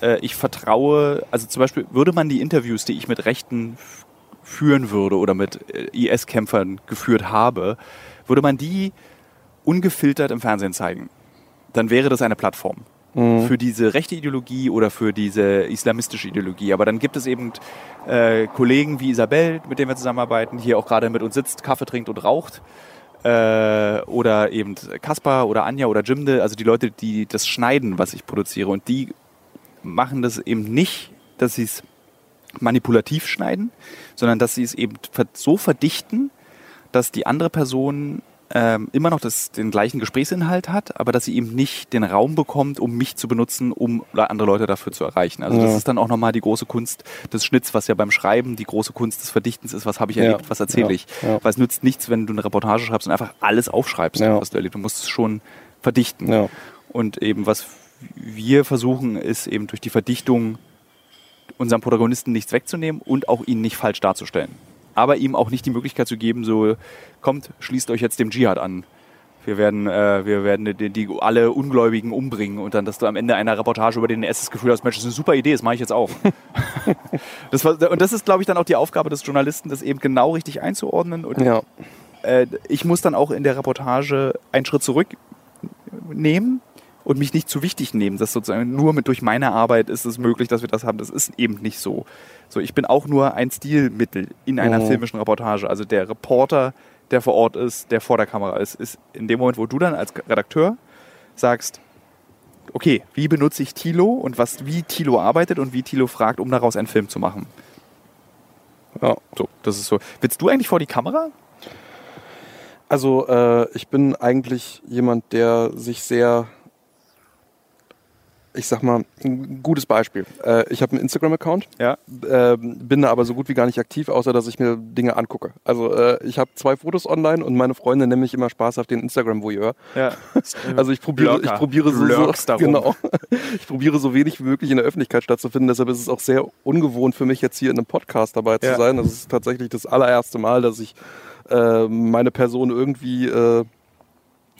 äh, ich vertraue, also zum Beispiel würde man die Interviews, die ich mit Rechten führen würde oder mit äh, IS-Kämpfern geführt habe, würde man die ungefiltert im Fernsehen zeigen, dann wäre das eine Plattform mhm. für diese rechte Ideologie oder für diese islamistische Ideologie. Aber dann gibt es eben äh, Kollegen wie Isabel, mit denen wir zusammenarbeiten, hier auch gerade mit uns sitzt, Kaffee trinkt und raucht. Äh, oder eben Kaspar oder Anja oder Jimde, also die Leute, die das schneiden, was ich produziere. Und die machen das eben nicht, dass sie es manipulativ schneiden, sondern dass sie es eben so verdichten, dass die andere Person ähm, immer noch das, den gleichen Gesprächsinhalt hat, aber dass sie eben nicht den Raum bekommt, um mich zu benutzen, um andere Leute dafür zu erreichen. Also ja. das ist dann auch nochmal die große Kunst des Schnitts, was ja beim Schreiben die große Kunst des Verdichtens ist, was habe ich erlebt, ja. was erzähle ich. Ja. Weil es nützt nichts, wenn du eine Reportage schreibst und einfach alles aufschreibst, was du erlebt. Du musst es schon verdichten. Und eben was wir versuchen, ist eben durch die Verdichtung unserem Protagonisten nichts wegzunehmen und auch ihn nicht falsch darzustellen. Aber ihm auch nicht die Möglichkeit zu geben, so, kommt, schließt euch jetzt dem Dschihad an. Wir werden, äh, wir werden die, die, alle Ungläubigen umbringen und dann, dass du am Ende einer Reportage über den NS das Gefühl hast, Mensch, das ist eine super Idee, das mache ich jetzt auch. das war, und das ist, glaube ich, dann auch die Aufgabe des Journalisten, das eben genau richtig einzuordnen. Und ja. äh, ich muss dann auch in der Reportage einen Schritt zurücknehmen und mich nicht zu wichtig nehmen, dass sozusagen nur mit durch meine Arbeit ist es möglich, dass wir das haben. Das ist eben nicht so. So, ich bin auch nur ein Stilmittel in einer oh. filmischen Reportage. Also der Reporter, der vor Ort ist, der vor der Kamera ist, ist in dem Moment, wo du dann als Redakteur sagst, okay, wie benutze ich Tilo und was, wie Tilo arbeitet und wie Tilo fragt, um daraus einen Film zu machen. Ja, so, das ist so. Willst du eigentlich vor die Kamera? Also, äh, ich bin eigentlich jemand, der sich sehr ich sag mal, ein gutes Beispiel. Äh, ich habe einen Instagram-Account, ja. äh, bin da aber so gut wie gar nicht aktiv, außer dass ich mir Dinge angucke. Also äh, ich habe zwei Fotos online und meine Freunde nennen mich immer Spaß auf den Instagram-Voyeur. Ja. Also ich probiere, ich probiere so, so genau, ich probiere so wenig wie möglich in der Öffentlichkeit stattzufinden. Deshalb ist es auch sehr ungewohnt für mich jetzt hier in einem Podcast dabei zu ja. sein. Das ist tatsächlich das allererste Mal, dass ich äh, meine Person irgendwie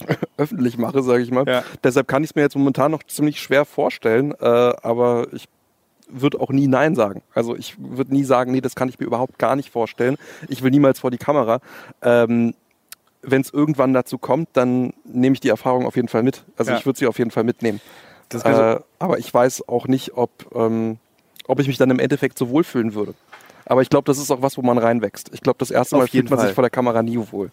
öffentlich mache, sage ich mal. Ja. Deshalb kann ich es mir jetzt momentan noch ziemlich schwer vorstellen, äh, aber ich würde auch nie Nein sagen. Also ich würde nie sagen, nee, das kann ich mir überhaupt gar nicht vorstellen. Ich will niemals vor die Kamera. Ähm, Wenn es irgendwann dazu kommt, dann nehme ich die Erfahrung auf jeden Fall mit. Also ja. ich würde sie auf jeden Fall mitnehmen. Äh, aber ich weiß auch nicht, ob, ähm, ob ich mich dann im Endeffekt so wohlfühlen würde. Aber ich glaube, das ist auch was, wo man reinwächst. Ich glaube, das erste Mal Auf fühlt man Fall. sich vor der Kamera nie wohl.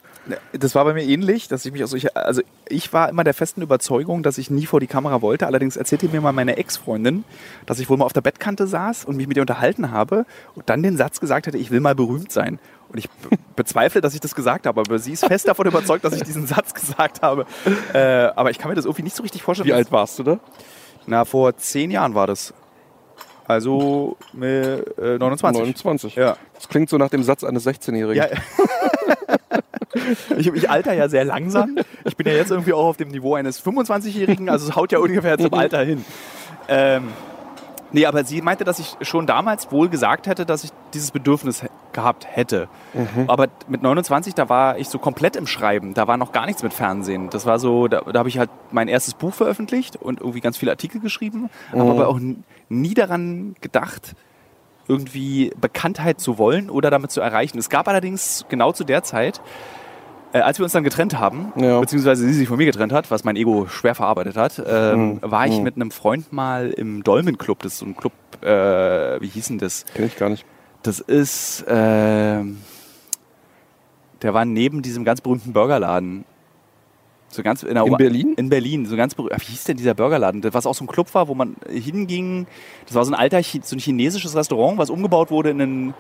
Das war bei mir ähnlich, dass ich mich also ich, also ich war immer der festen Überzeugung, dass ich nie vor die Kamera wollte. Allerdings erzählte mir mal meine Ex-Freundin, dass ich wohl mal auf der Bettkante saß und mich mit ihr unterhalten habe und dann den Satz gesagt hätte, ich will mal berühmt sein. Und ich bezweifle, dass ich das gesagt habe, aber sie ist fest davon überzeugt, dass ich diesen Satz gesagt habe. Äh, aber ich kann mir das irgendwie nicht so richtig vorstellen. Wie alt warst du da? Na, vor zehn Jahren war das. Also äh, 29. 29. Ja. Das klingt so nach dem Satz eines 16-Jährigen. Ja. ich, ich alter ja sehr langsam. Ich bin ja jetzt irgendwie auch auf dem Niveau eines 25-Jährigen, also es haut ja ungefähr zum Alter hin. Ähm, Nee, aber sie meinte, dass ich schon damals wohl gesagt hätte, dass ich dieses Bedürfnis gehabt hätte. Mhm. Aber mit 29, da war ich so komplett im Schreiben. Da war noch gar nichts mit Fernsehen. Das war so, da, da habe ich halt mein erstes Buch veröffentlicht und irgendwie ganz viele Artikel geschrieben. Mhm. Habe aber auch nie daran gedacht, irgendwie Bekanntheit zu wollen oder damit zu erreichen. Es gab allerdings genau zu der Zeit äh, als wir uns dann getrennt haben, ja. beziehungsweise sie sich von mir getrennt hat, was mein Ego schwer verarbeitet hat, ähm, mhm. war ich mhm. mit einem Freund mal im Dolmen Club. Das ist so ein Club, äh, wie hieß denn das? Kenn ich gar nicht. Das ist, äh, der war neben diesem ganz berühmten Burgerladen. So ganz in, in Berlin? In Berlin, so ganz berühmt. Wie hieß denn dieser Burgerladen? Was auch so ein Club war, wo man hinging. Das war so ein alter, so ein chinesisches Restaurant, was umgebaut wurde in einen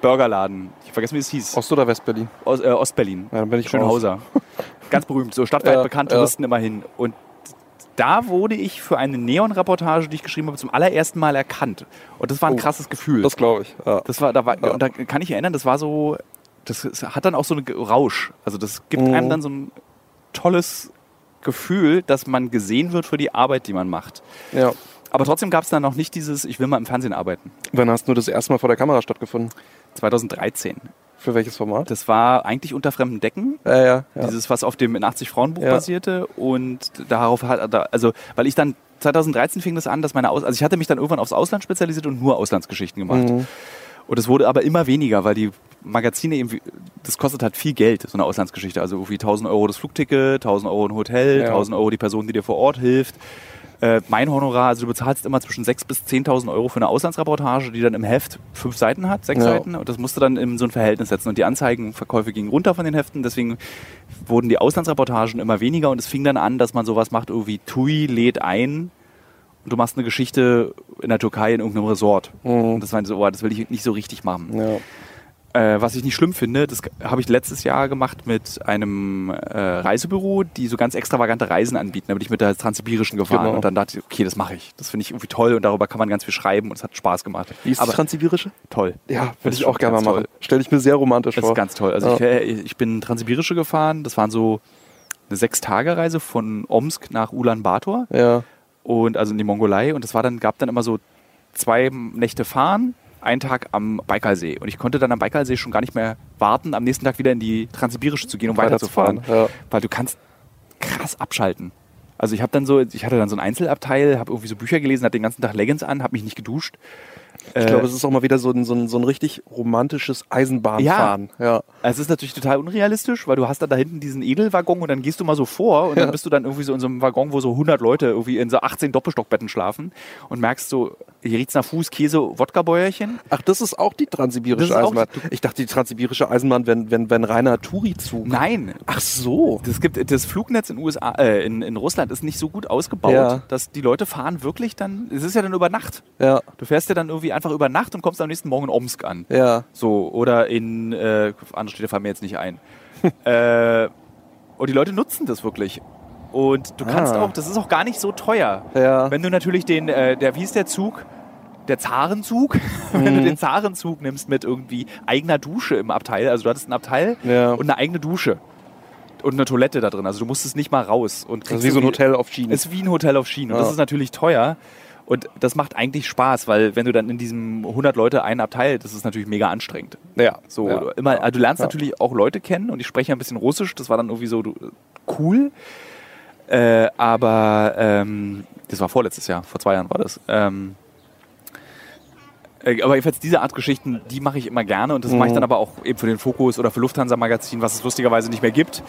Burgerladen. Ich vergesse, wie es hieß. Ost- oder Westberlin? Ost, äh, Ostberlin. Ja, dann bin ich Schönhauser. Ganz berühmt, so stadtweit ja, bekannt, Touristen ja. immerhin. Und da wurde ich für eine Neon-Reportage, die ich geschrieben habe, zum allerersten Mal erkannt. Und das war ein oh, krasses Gefühl. Das glaube ich. Ja. Das war, da war, ja. Und da kann ich erinnern, das war so, das hat dann auch so einen Rausch. Also das gibt mhm. einem dann so ein tolles Gefühl, dass man gesehen wird für die Arbeit, die man macht. Ja. Aber trotzdem gab es dann noch nicht dieses, ich will mal im Fernsehen arbeiten. Wann hast du das erste Mal vor der Kamera stattgefunden? 2013. Für welches Format? Das war eigentlich unter fremden Decken. Ja, ja, ja. Dieses, was auf dem 80 Frauen Buch ja. basierte. Und darauf hat, also, weil ich dann 2013 fing das an, dass meine Aus also ich hatte mich dann irgendwann aufs Ausland spezialisiert und nur Auslandsgeschichten gemacht. Mhm. Und es wurde aber immer weniger, weil die Magazine eben, das kostet halt viel Geld, so eine Auslandsgeschichte. Also irgendwie 1000 Euro das Flugticket, 1000 Euro ein Hotel, ja. 1000 Euro die Person, die dir vor Ort hilft äh, mein Honorar, also du bezahlst immer zwischen 6.000 bis 10.000 Euro für eine Auslandsreportage, die dann im Heft fünf Seiten hat, sechs ja. Seiten. Und das musst du dann in so ein Verhältnis setzen. Und die Anzeigenverkäufe gingen runter von den Heften, deswegen wurden die Auslandsreportagen immer weniger. Und es fing dann an, dass man sowas macht, irgendwie TUI lädt ein und du machst eine Geschichte in der Türkei in irgendeinem Resort. Mhm. Und das war so, oh, das will ich nicht so richtig machen. Ja. Äh, was ich nicht schlimm finde, das habe ich letztes Jahr gemacht mit einem äh, Reisebüro, die so ganz extravagante Reisen anbieten. Da bin ich mit der Transsibirischen gefahren genau. und dann dachte ich, okay, das mache ich. Das finde ich irgendwie toll und darüber kann man ganz viel schreiben und es hat Spaß gemacht. Wie ist Aber die Transsibirische? Toll. Ja, würde ich auch gerne mal machen. Stelle ich mir sehr romantisch das vor. Das ist ganz toll. Also ja. ich, ich bin Transsibirische gefahren. Das waren so eine Sechs-Tage-Reise von Omsk nach Ulaanbaatar. Ja. Und also in die Mongolei. Und das war dann, gab dann immer so zwei Nächte fahren einen Tag am Baikalsee. Und ich konnte dann am Baikalsee schon gar nicht mehr warten, am nächsten Tag wieder in die Transsibirische zu gehen, um weiterzufahren. Ja. Weil du kannst krass abschalten. Also ich habe dann so, ich hatte dann so ein Einzelabteil, habe irgendwie so Bücher gelesen, hatte den ganzen Tag Leggings an, habe mich nicht geduscht. Ich äh, glaube, es ist auch mal wieder so ein, so ein, so ein richtig romantisches Eisenbahnfahren. Ja. ja. Es ist natürlich total unrealistisch, weil du hast dann da hinten diesen Edelwaggon und dann gehst du mal so vor und ja. dann bist du dann irgendwie so in so einem Waggon, wo so 100 Leute irgendwie in so 18 Doppelstockbetten schlafen und merkst so, hier riecht's nach Fuß, Käse, Wodka-Bäuerchen. Ach, das ist auch die transsibirische Eisenbahn. Die, ich dachte, die transsibirische Eisenbahn wenn, wenn, wenn reiner Touri-Zug. Nein. Ach so. Das, gibt, das Flugnetz in, USA, äh, in, in Russland ist nicht so gut ausgebaut, ja. dass die Leute fahren wirklich dann, es ist ja dann über Nacht. Ja. Du fährst ja dann irgendwie einfach über Nacht und kommst am nächsten Morgen in Omsk an. Ja. So, oder in, äh, andere Städte fallen mir jetzt nicht ein. äh, und die Leute nutzen das wirklich. Und du kannst ah. auch, das ist auch gar nicht so teuer. Ja. Wenn du natürlich den, äh, der, wie ist der Zug? Der Zarenzug, mhm. wenn du mhm. den Zarenzug nimmst mit irgendwie eigener Dusche im Abteil, also du hattest ein Abteil ja. und eine eigene Dusche und eine Toilette da drin. Also du musstest nicht mal raus. Und das ist wie so ein Hotel auf Schienen. Ist wie ein Hotel auf Schienen. Und das ist natürlich teuer. Und das macht eigentlich Spaß, weil wenn du dann in diesem 100 Leute einen Abteil, das ist natürlich mega anstrengend. Ja. So ja. immer, also du lernst ja. natürlich auch Leute kennen und ich spreche ein bisschen Russisch. Das war dann irgendwie so cool. Äh, aber ähm, das war vorletztes Jahr, vor zwei Jahren war das. Ähm, äh, aber jedenfalls diese Art Geschichten, die mache ich immer gerne und das mhm. mache ich dann aber auch eben für den Fokus oder für Lufthansa Magazin, was es lustigerweise nicht mehr gibt.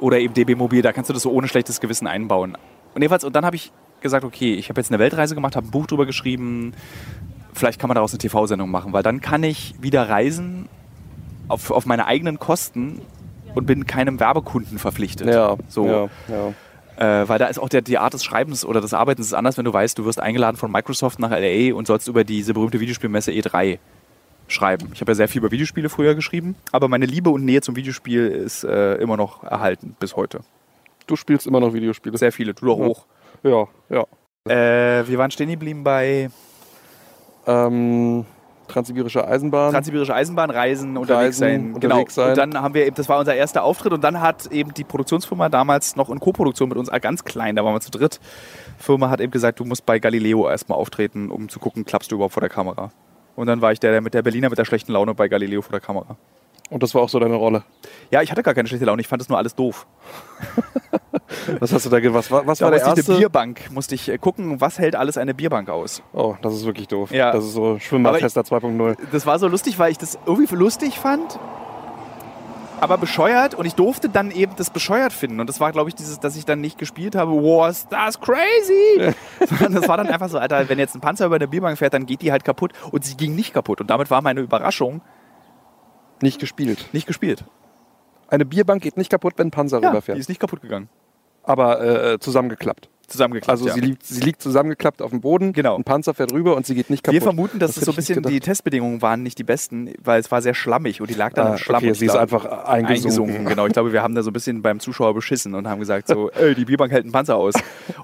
Oder eben DB Mobil, da kannst du das so ohne schlechtes Gewissen einbauen. Und jedenfalls, und dann habe ich gesagt, okay, ich habe jetzt eine Weltreise gemacht, habe ein Buch drüber geschrieben, vielleicht kann man daraus eine TV-Sendung machen, weil dann kann ich wieder reisen auf, auf meine eigenen Kosten und bin keinem Werbekunden verpflichtet. Ja, so. Ja, ja. Äh, weil da ist auch der, die Art des Schreibens oder des Arbeitens ist anders, wenn du weißt, du wirst eingeladen von Microsoft nach LA und sollst über diese berühmte Videospielmesse E3 schreiben. Ich habe ja sehr viel über Videospiele früher geschrieben, aber meine Liebe und Nähe zum Videospiel ist äh, immer noch erhalten bis heute. Du spielst immer noch Videospiele? Sehr viele, du doch hoch. Ja, ja. Äh, wir waren stehen geblieben bei ähm, Transsibirische Eisenbahn. Transsibirische Eisenbahn, Reisen, unterwegs sein. Unterwegs genau. Sein. Und dann haben wir eben, das war unser erster Auftritt und dann hat eben die Produktionsfirma damals noch in Co-Produktion mit uns, äh, ganz klein, da waren wir zu dritt, Firma hat eben gesagt, du musst bei Galileo erstmal auftreten, um zu gucken, klappst du überhaupt vor der Kamera. Und dann war ich der, der mit der Berliner mit der schlechten Laune bei Galileo vor der Kamera. Und das war auch so deine Rolle? Ja, ich hatte gar keine schlechte Laune, ich fand es nur alles doof. was hast du da was, was da war der erste? eine Bierbank, musste ich äh, gucken, was hält alles eine Bierbank aus. Oh, das ist wirklich doof. Ja. Das ist so Schwimmbadtester 2.0. Das war so lustig, weil ich das irgendwie lustig fand, aber bescheuert und ich durfte dann eben das bescheuert finden. Und das war, glaube ich, dieses, dass ich dann nicht gespielt habe, wow, ist das crazy! das war dann einfach so, Alter, wenn jetzt ein Panzer über eine Bierbank fährt, dann geht die halt kaputt. Und sie ging nicht kaputt. Und damit war meine Überraschung, nicht gespielt. Nicht gespielt. Eine Bierbank geht nicht kaputt, wenn ein Panzer ja, rüberfährt. Die ist nicht kaputt gegangen. Aber äh, zusammengeklappt. Zusammengeklappt. Also ja. sie, liegt, sie liegt zusammengeklappt auf dem Boden. Genau. Ein Panzer fährt rüber und sie geht nicht kaputt. Wir vermuten, dass das es so ein bisschen die Testbedingungen waren nicht die besten, weil es war sehr schlammig und die lag dann ah, im Schlamm. Okay, sie ist einfach eingesunken. eingesunken. Genau. Ich glaube, wir haben da so ein bisschen beim Zuschauer beschissen und haben gesagt so, ey, die Bierbank hält einen Panzer aus.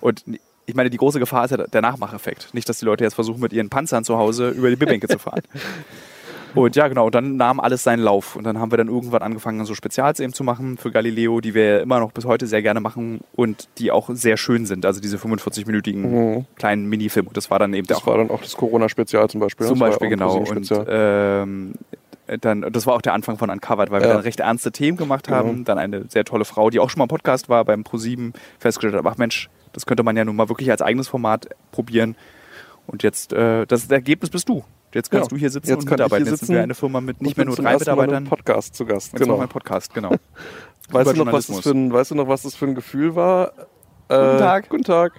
Und ich meine, die große Gefahr ist ja der Nachmacheffekt. Nicht, dass die Leute jetzt versuchen, mit ihren Panzern zu Hause über die Bierbänke zu fahren. Und ja, genau, und dann nahm alles seinen Lauf. Und dann haben wir dann irgendwann angefangen, so Spezials eben zu machen für Galileo, die wir immer noch bis heute sehr gerne machen und die auch sehr schön sind. Also diese 45-minütigen mhm. kleinen Minifilme. Das war dann eben das auch. Das war dann auch das Corona-Spezial zum Beispiel. Zum Beispiel, genau. Und ähm, dann, das war auch der Anfang von Uncovered, weil ja. wir dann recht ernste Themen gemacht haben. Genau. Dann eine sehr tolle Frau, die auch schon mal im Podcast war, beim Pro7 festgestellt hat, ach Mensch, das könnte man ja nun mal wirklich als eigenes Format probieren. Und jetzt, äh, das Ergebnis bist du. Jetzt kannst ja, du hier sitzen jetzt und mitarbeiten. Jetzt sind wir eine Firma mit nicht mehr nur drei Mitarbeitern. Podcast zu Gast. Jetzt genau. mein Podcast, genau. weißt, du noch, was das für ein, weißt du noch, was das für ein Gefühl war? Guten Tag. Äh, guten Tag.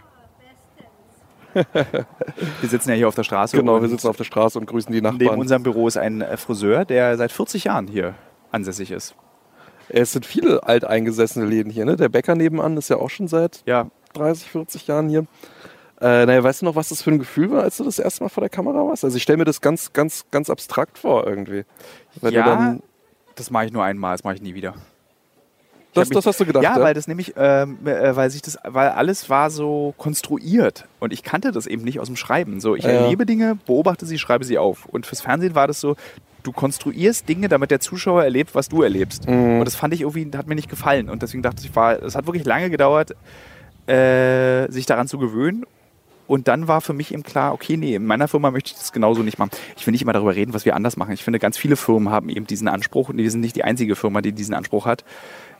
wir sitzen ja hier auf der Straße. Genau, wir sitzen auf der Straße und grüßen die Nachbarn. Neben unserem Büro ist ein äh, Friseur, der seit 40 Jahren hier ansässig ist. Es sind viele alteingesessene Läden hier. Ne? Der Bäcker nebenan ist ja auch schon seit ja. 30, 40 Jahren hier. Äh, naja, weißt du noch, was das für ein Gefühl war, als du das erste Mal vor der Kamera warst? Also ich stelle mir das ganz, ganz, ganz abstrakt vor irgendwie. Weil ja, das mache ich nur einmal, das mache ich nie wieder. Das, mich, das, hast du gedacht? Ja, ja? weil das nämlich, ähm, äh, weil sich das, weil alles war so konstruiert und ich kannte das eben nicht aus dem Schreiben. So, ich ja, erlebe Dinge, beobachte sie, schreibe sie auf. Und fürs Fernsehen war das so, du konstruierst Dinge, damit der Zuschauer erlebt, was du erlebst. Mhm. Und das fand ich irgendwie, hat mir nicht gefallen. Und deswegen dachte ich, war, es hat wirklich lange gedauert, äh, sich daran zu gewöhnen. Und dann war für mich eben klar, okay, nee, in meiner Firma möchte ich das genauso nicht machen. Ich will nicht immer darüber reden, was wir anders machen. Ich finde, ganz viele Firmen haben eben diesen Anspruch und wir sind nicht die einzige Firma, die diesen Anspruch hat.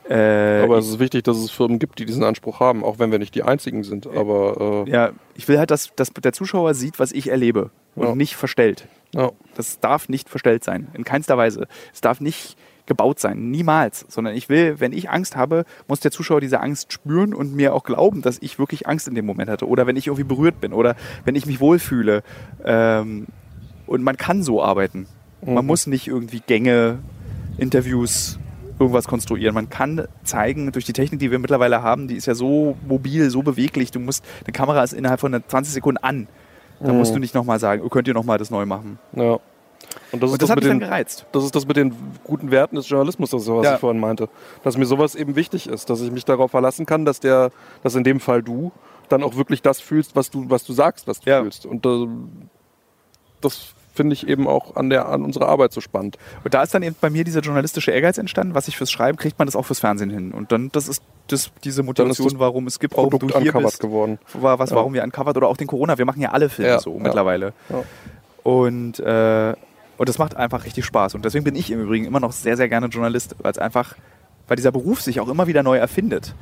Äh, aber es ist wichtig, dass es Firmen gibt, die diesen Anspruch haben, auch wenn wir nicht die einzigen sind. Aber äh, ja, ich will halt, dass, dass der Zuschauer sieht, was ich erlebe und ja. nicht verstellt. Ja. Das darf nicht verstellt sein, in keinster Weise. Es darf nicht gebaut sein, niemals. Sondern ich will, wenn ich Angst habe, muss der Zuschauer diese Angst spüren und mir auch glauben, dass ich wirklich Angst in dem Moment hatte. Oder wenn ich irgendwie berührt bin oder wenn ich mich wohlfühle. Ähm, und man kann so arbeiten. Mhm. Man muss nicht irgendwie Gänge, Interviews irgendwas konstruieren. Man kann zeigen, durch die Technik, die wir mittlerweile haben, die ist ja so mobil, so beweglich. Du musst, eine Kamera ist innerhalb von 20 Sekunden an. Da mhm. musst du nicht nochmal sagen, oh, könnt ihr nochmal das neu machen. Ja. Und das, und das, das hat mich den, dann gereizt. Das ist das mit den guten Werten des Journalismus, das was ja. ich vorhin meinte. Dass mir sowas eben wichtig ist, dass ich mich darauf verlassen kann, dass der, dass in dem Fall du dann auch wirklich das fühlst, was du, was du sagst, was du ja. fühlst. Und äh, das finde ich eben auch an, der, an unserer Arbeit so spannend. Und da ist dann eben bei mir dieser journalistische Ehrgeiz entstanden, was ich fürs Schreiben, kriegt man das auch fürs Fernsehen hin. Und dann, das ist das, diese Motivation, das warum es gibt, warum Produkt du hier bist, geworden. War was, ja. warum wir uncovered oder auch den Corona, wir machen ja alle Filme ja, so mittlerweile. Ja. Und, äh, und das macht einfach richtig Spaß. Und deswegen bin ich im Übrigen immer noch sehr, sehr gerne Journalist, weil es einfach, weil dieser Beruf sich auch immer wieder neu erfindet.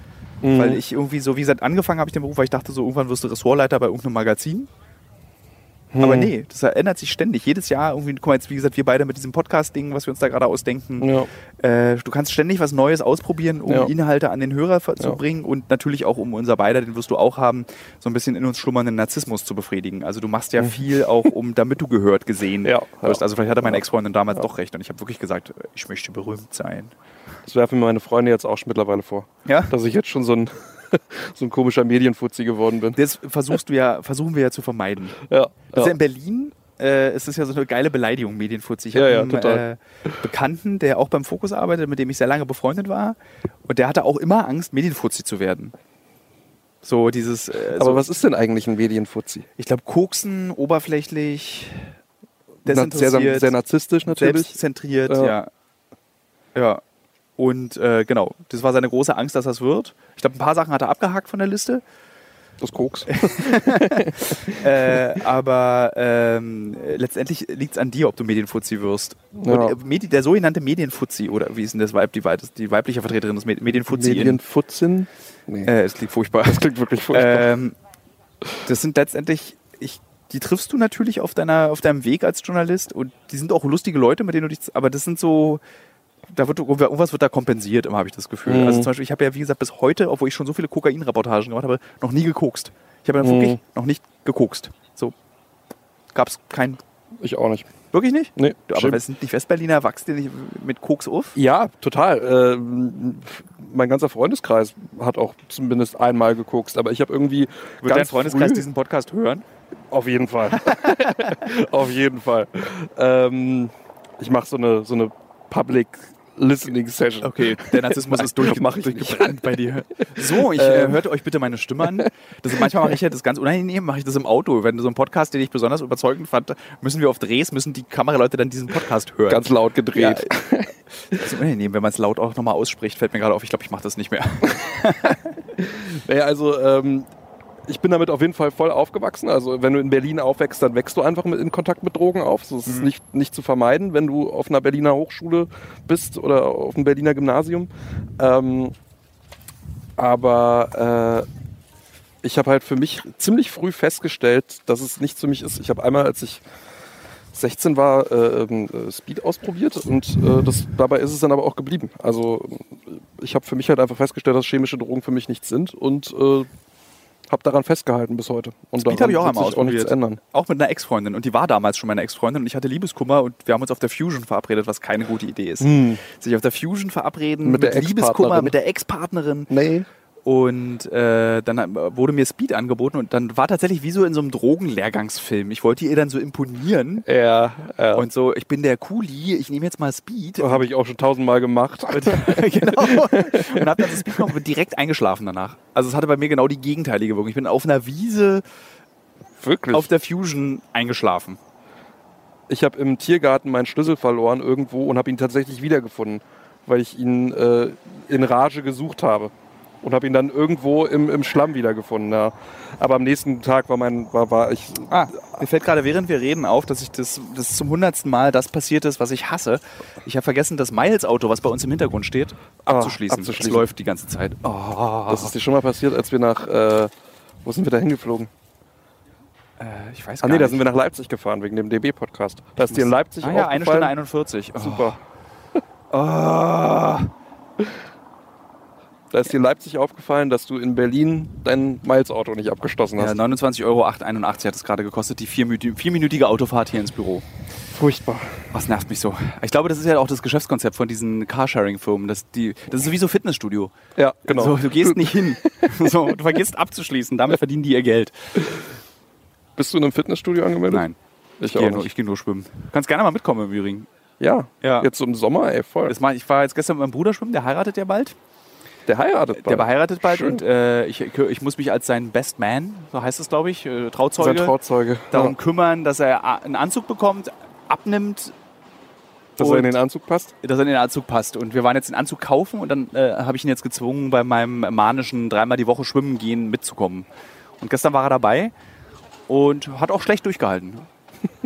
Mhm. Weil ich irgendwie so, wie gesagt, angefangen habe ich den Beruf, weil ich dachte, so irgendwann wirst du Ressortleiter bei irgendeinem Magazin. Hm. Aber nee, das ändert sich ständig. Jedes Jahr irgendwie, guck mal, jetzt wie gesagt, wir beide mit diesem Podcast-Ding, was wir uns da gerade ausdenken. Ja. Äh, du kannst ständig was Neues ausprobieren, um ja. Inhalte an den Hörer zu ja. bringen und natürlich auch, um unser beider, den wirst du auch haben, so ein bisschen in uns schlummernden Narzissmus zu befriedigen. Also du machst ja hm. viel auch, um damit du gehört, gesehen wirst. Also vielleicht hatte meine Ex-Freundin damals doch recht und ich habe wirklich gesagt, ich möchte berühmt sein. Das werfen mir meine Freunde jetzt auch schon mittlerweile vor. Ja? Dass ich jetzt schon so ein so ein komischer Medienfuzzi geworden bin. Das versuchst du ja, versuchen wir ja zu vermeiden. Ja. Also ja. in Berlin äh, es ist ja so eine geile Beleidigung, Medienfuzzi. Ich ja, ja, einen äh, Bekannten, der auch beim Fokus arbeitet, mit dem ich sehr lange befreundet war. Und der hatte auch immer Angst, Medienfuzzi zu werden. So dieses. Äh, Aber so, was ist denn eigentlich ein Medienfuzzi? Ich glaube, koksen, oberflächlich, sehr, sehr narzisstisch natürlich. Selbstzentriert, ja. ja. Ja. Und äh, genau, das war seine große Angst, dass das wird. Ich glaube, ein paar Sachen hat er abgehakt von der Liste. Das Koks. äh, aber ähm, letztendlich liegt es an dir, ob du Medienfuzzi wirst. Ja. Äh, der sogenannte Medienfuzzi, oder wie ist denn das Weib, die, die weibliche Vertreterin des Medienfuzzi? Medienfutzin? Nee. Äh, es klingt furchtbar. Das klingt wirklich furchtbar. Ähm, das sind letztendlich, ich, die triffst du natürlich auf, deiner, auf deinem Weg als Journalist und die sind auch lustige Leute, mit denen du dich, aber das sind so, da wird irgendwas wird da kompensiert, immer habe ich das Gefühl. Mhm. Also zum Beispiel, ich habe ja wie gesagt bis heute, obwohl ich schon so viele Kokain-Reportagen gemacht habe, noch nie gekokst. Ich habe dann mhm. wirklich noch nicht gekokst. So gab es kein. Ich auch nicht. Wirklich nicht? Nee. Du, aber sind die Westberliner, wachst ihr nicht mit Koks auf? Ja, total. Äh, mein ganzer Freundeskreis hat auch zumindest einmal gekokst, aber ich habe irgendwie. Wird dein Freundeskreis diesen Podcast hören? Auf jeden Fall. auf jeden Fall. Ähm, ich mache so eine, so eine Public Listening Session. Okay, der Narzissmus ist durchgebrannt bei dir. So, ich äh, ähm. hört euch bitte meine Stimme an. Das, manchmal mache ich ja das ganz unangenehm, mache ich das im Auto. Wenn du so einen Podcast, den ich besonders überzeugend fand, müssen wir auf Drehs, müssen die Kameraleute dann diesen Podcast hören. Ganz laut gedreht. Ja, das ist unangenehm, wenn man es laut auch nochmal ausspricht, fällt mir gerade auf. Ich glaube, ich mache das nicht mehr. naja, also ähm, ich bin damit auf jeden Fall voll aufgewachsen. Also wenn du in Berlin aufwächst, dann wächst du einfach mit, in Kontakt mit Drogen auf. Das ist mhm. nicht, nicht zu vermeiden, wenn du auf einer Berliner Hochschule bist oder auf einem Berliner Gymnasium. Ähm, aber äh, ich habe halt für mich ziemlich früh festgestellt, dass es nichts für mich ist. Ich habe einmal, als ich 16 war, äh, ähm, äh, Speed ausprobiert und äh, das, dabei ist es dann aber auch geblieben. Also ich habe für mich halt einfach festgestellt, dass chemische Drogen für mich nichts sind und äh, habe daran festgehalten bis heute. Und Speed habe ich auch einmal ausprobiert. Auch, ändern. auch mit einer Ex-Freundin. Und die war damals schon meine Ex-Freundin. Und ich hatte Liebeskummer und wir haben uns auf der Fusion verabredet, was keine gute Idee ist. Hm. Sich auf der Fusion verabreden mit, mit Liebeskummer, mit der Ex-Partnerin. Nee. Und äh, dann wurde mir Speed angeboten und dann war tatsächlich wie so in so einem Drogenlehrgangsfilm. Ich wollte ihr dann so imponieren. Ja, ja. Und so, ich bin der Cooli, ich nehme jetzt mal Speed. So habe ich auch schon tausendmal gemacht. Und, genau. Und habe dann das Speed genommen und direkt eingeschlafen danach. Also es hatte bei mir genau die gegenteilige Wirkung. Ich bin auf einer Wiese Wirklich? auf der Fusion eingeschlafen. Ich habe im Tiergarten meinen Schlüssel verloren irgendwo und habe ihn tatsächlich wiedergefunden, weil ich ihn äh, in Rage gesucht habe. Und habe ihn dann irgendwo im, im Schlamm wiedergefunden. Ja. Aber am nächsten Tag war mein war, war ich. Ah, mir fällt gerade während wir reden auf, dass ich das, das zum hundertsten Mal das passiert ist, was ich hasse. Ich habe vergessen, das Miles-Auto, was bei uns im Hintergrund steht, ah, abzuschließen. Ah, abzuschließen. Das läuft die ganze Zeit. Oh. Das ist dir schon mal passiert, als wir nach äh, wo sind wir da hingeflogen? Äh, ich weiß gar ah, nee, da sind wir nach Leipzig gefahren wegen dem DB-Podcast. Da ist dir in Leipzig ah, ja, eine Stunde 41. Oh. Super. oh. Da ist dir in Leipzig aufgefallen, dass du in Berlin dein Miles-Auto nicht abgeschlossen hast. Ja, 29,81 Euro hat es gerade gekostet, die vierminütige Autofahrt hier ins Büro. Furchtbar. Was nervt mich so? Ich glaube, das ist ja auch das Geschäftskonzept von diesen Carsharing-Firmen. Das, die, das ist sowieso Fitnessstudio. Ja, genau. So, du gehst nicht hin. so, du vergisst abzuschließen. Damit verdienen die ihr Geld. Bist du in einem Fitnessstudio angemeldet? Nein. Ich, ich gehe nur, geh nur schwimmen. Du kannst gerne mal mitkommen im Übrigen. Ja, ja. jetzt im Sommer, ey, voll. Das mal, ich war jetzt gestern mit meinem Bruder schwimmen, der heiratet ja bald. Der heiratet bald. Der beheiratet bald Schön. und äh, ich, ich muss mich als sein Best Man, so heißt es glaube ich, äh, Trauzeuge, sein Trauzeuge, darum ja. kümmern, dass er einen Anzug bekommt, abnimmt. Dass er in den Anzug passt? Dass er in den Anzug passt. Und wir waren jetzt den Anzug kaufen und dann äh, habe ich ihn jetzt gezwungen, bei meinem manischen dreimal die Woche schwimmen gehen mitzukommen. Und gestern war er dabei und hat auch schlecht durchgehalten.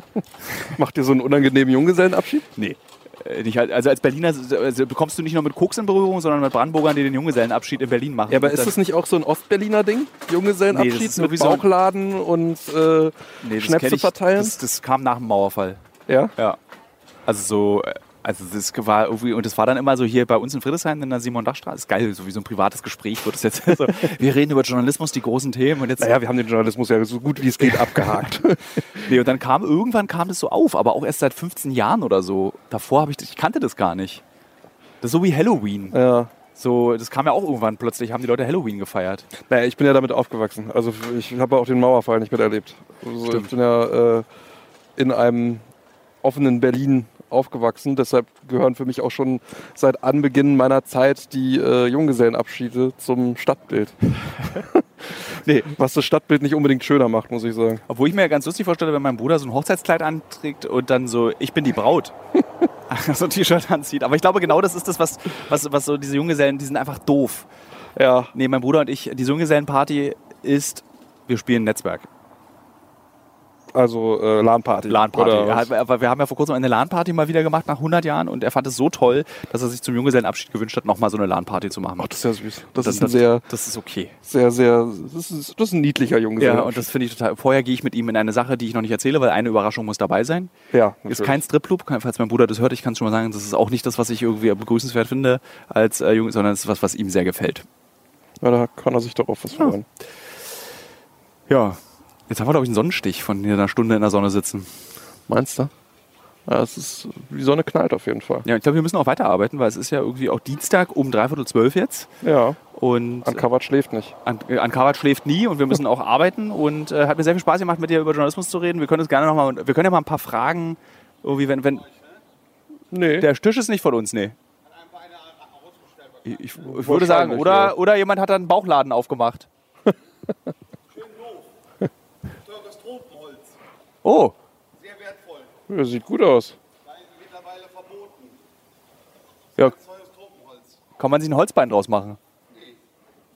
Macht ihr so einen unangenehmen Junggesellenabschied? Nee. Äh, nicht, also als Berliner also bekommst du nicht nur mit Koks in Berührung, sondern mit Brandenburgern, die den Junggesellenabschied in Berlin machen. Ja, aber ist das nicht auch so ein Ostberliner Ding? Junggesellenabschied nee, mit Bauchladen und äh, nee, Schnäpse verteilen? Das, das, kam nach dem Mauerfall. Ja? Ja. Also so äh, also das war irgendwie, und das war dann immer so hier bei uns in Friedrichshain in der Simon-Dach-Straße. Ist geil, so wie so ein privates Gespräch wird es jetzt. Also, wir reden über Journalismus, die großen Themen und jetzt. Naja, wir haben den Journalismus ja so gut wie es geht abgehakt. nee, und dann kam, irgendwann kam das so auf, aber auch erst seit 15 Jahren oder so. Davor habe ich, ich kannte das gar nicht. Das ist so wie Halloween. Ja. So, das kam ja auch irgendwann plötzlich, haben die Leute Halloween gefeiert. Naja, ich bin ja damit aufgewachsen. Also ich habe auch den Mauerfall nicht miterlebt. Also ich bin ja äh, in einem offenen Berlin aufgewachsen. Deshalb gehören für mich auch schon seit Anbeginn meiner Zeit die äh, Junggesellenabschiede zum Stadtbild. nee, was das Stadtbild nicht unbedingt schöner macht, muss ich sagen. Obwohl ich mir ja ganz lustig vorstelle, wenn mein Bruder so ein Hochzeitskleid anträgt und dann so, ich bin die Braut. so ein T-Shirt anzieht. Aber ich glaube, genau das ist das, was, was, was so diese Junggesellen, die sind einfach doof. Ja. Nee, mein Bruder und ich, die Junggesellenparty ist, wir spielen Netzwerk. Also äh, LAN-Party. LAN-Party. wir haben ja vor kurzem eine LAN-Party mal wieder gemacht nach 100 Jahren und er fand es so toll, dass er sich zum Junggesellenabschied gewünscht hat, nochmal so eine LAN-Party zu machen. Ach, das ist ja süß. Das, das ist ein sehr, das ist okay. Sehr, sehr, das ist, das ist ein niedlicher Junggesellen. Ja, und das finde ich total. Vorher gehe ich mit ihm in eine Sache, die ich noch nicht erzähle, weil eine Überraschung muss dabei sein. Ja. Natürlich. Ist kein Stripclub, falls mein Bruder das hört, ich kann es schon mal sagen, das ist auch nicht das, was ich irgendwie begrüßenswert finde als äh, Jung, sondern es ist was, was ihm sehr gefällt. Ja, da kann er sich doch auf was freuen. Ja. Jetzt haben wir, glaube ich, einen Sonnenstich von hier einer Stunde in der Sonne sitzen. Meinst du? Ja, es ist, die Sonne knallt auf jeden Fall. Ja, ich glaube, wir müssen auch weiterarbeiten, weil es ist ja irgendwie auch Dienstag um dreiviertel zwölf jetzt. Ja. Und Uncovered schläft nicht. An, äh, Uncovered schläft nie und wir müssen auch arbeiten. Und äh, hat mir sehr viel Spaß gemacht, mit dir über Journalismus zu reden. Wir können uns gerne nochmal, wir können ja mal ein paar Fragen, irgendwie, wenn, wenn. Nee. Der Tisch ist nicht von uns, nee. Ich, ich, ich würde sagen, oder, oder jemand hat da einen Bauchladen aufgemacht. Oh. Sehr wertvoll. Ja, sieht gut aus. mittlerweile verboten. Ja. Kann man sich ein Holzbein draus machen? Nee.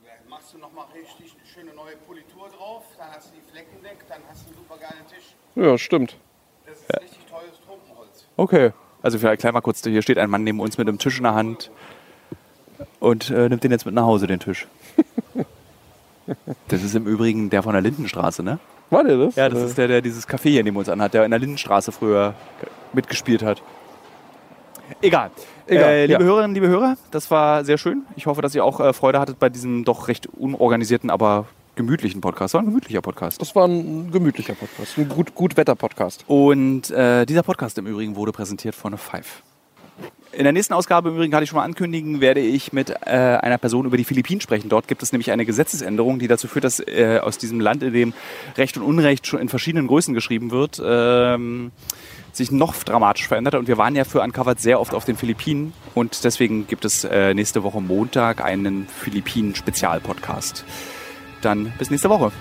Ja, machst du nochmal richtig eine schöne neue Politur drauf, dann hast du die Flecken weg, dann hast du einen super geilen Tisch. Ja, stimmt. Das ist ja. richtig teures Tropenholz. Okay. Also vielleicht gleich mal kurz, hier steht ein Mann neben uns mit einem Tisch in der Hand und äh, nimmt den jetzt mit nach Hause, den Tisch. das ist im Übrigen der von der Lindenstraße, ne? War der das? Ja, das ist der, der dieses Café hier neben uns anhat, der in der Lindenstraße früher mitgespielt hat. Egal. Egal äh, liebe ja. Hörerinnen, liebe Hörer, das war sehr schön. Ich hoffe, dass ihr auch äh, Freude hattet bei diesem doch recht unorganisierten, aber gemütlichen Podcast. Das war ein gemütlicher Podcast. Das war ein gemütlicher Podcast, ein gut, gut Wetter-Podcast. Und äh, dieser Podcast im Übrigen wurde präsentiert von Five. In der nächsten Ausgabe im Übrigen kann ich schon mal ankündigen, werde ich mit äh, einer Person über die Philippinen sprechen. Dort gibt es nämlich eine Gesetzesänderung, die dazu führt, dass äh, aus diesem Land, in dem Recht und Unrecht schon in verschiedenen Größen geschrieben wird, ähm, sich noch dramatisch verändert. Und wir waren ja für Uncovered sehr oft auf den Philippinen und deswegen gibt es äh, nächste Woche Montag einen Philippinen-Spezialpodcast. Dann bis nächste Woche.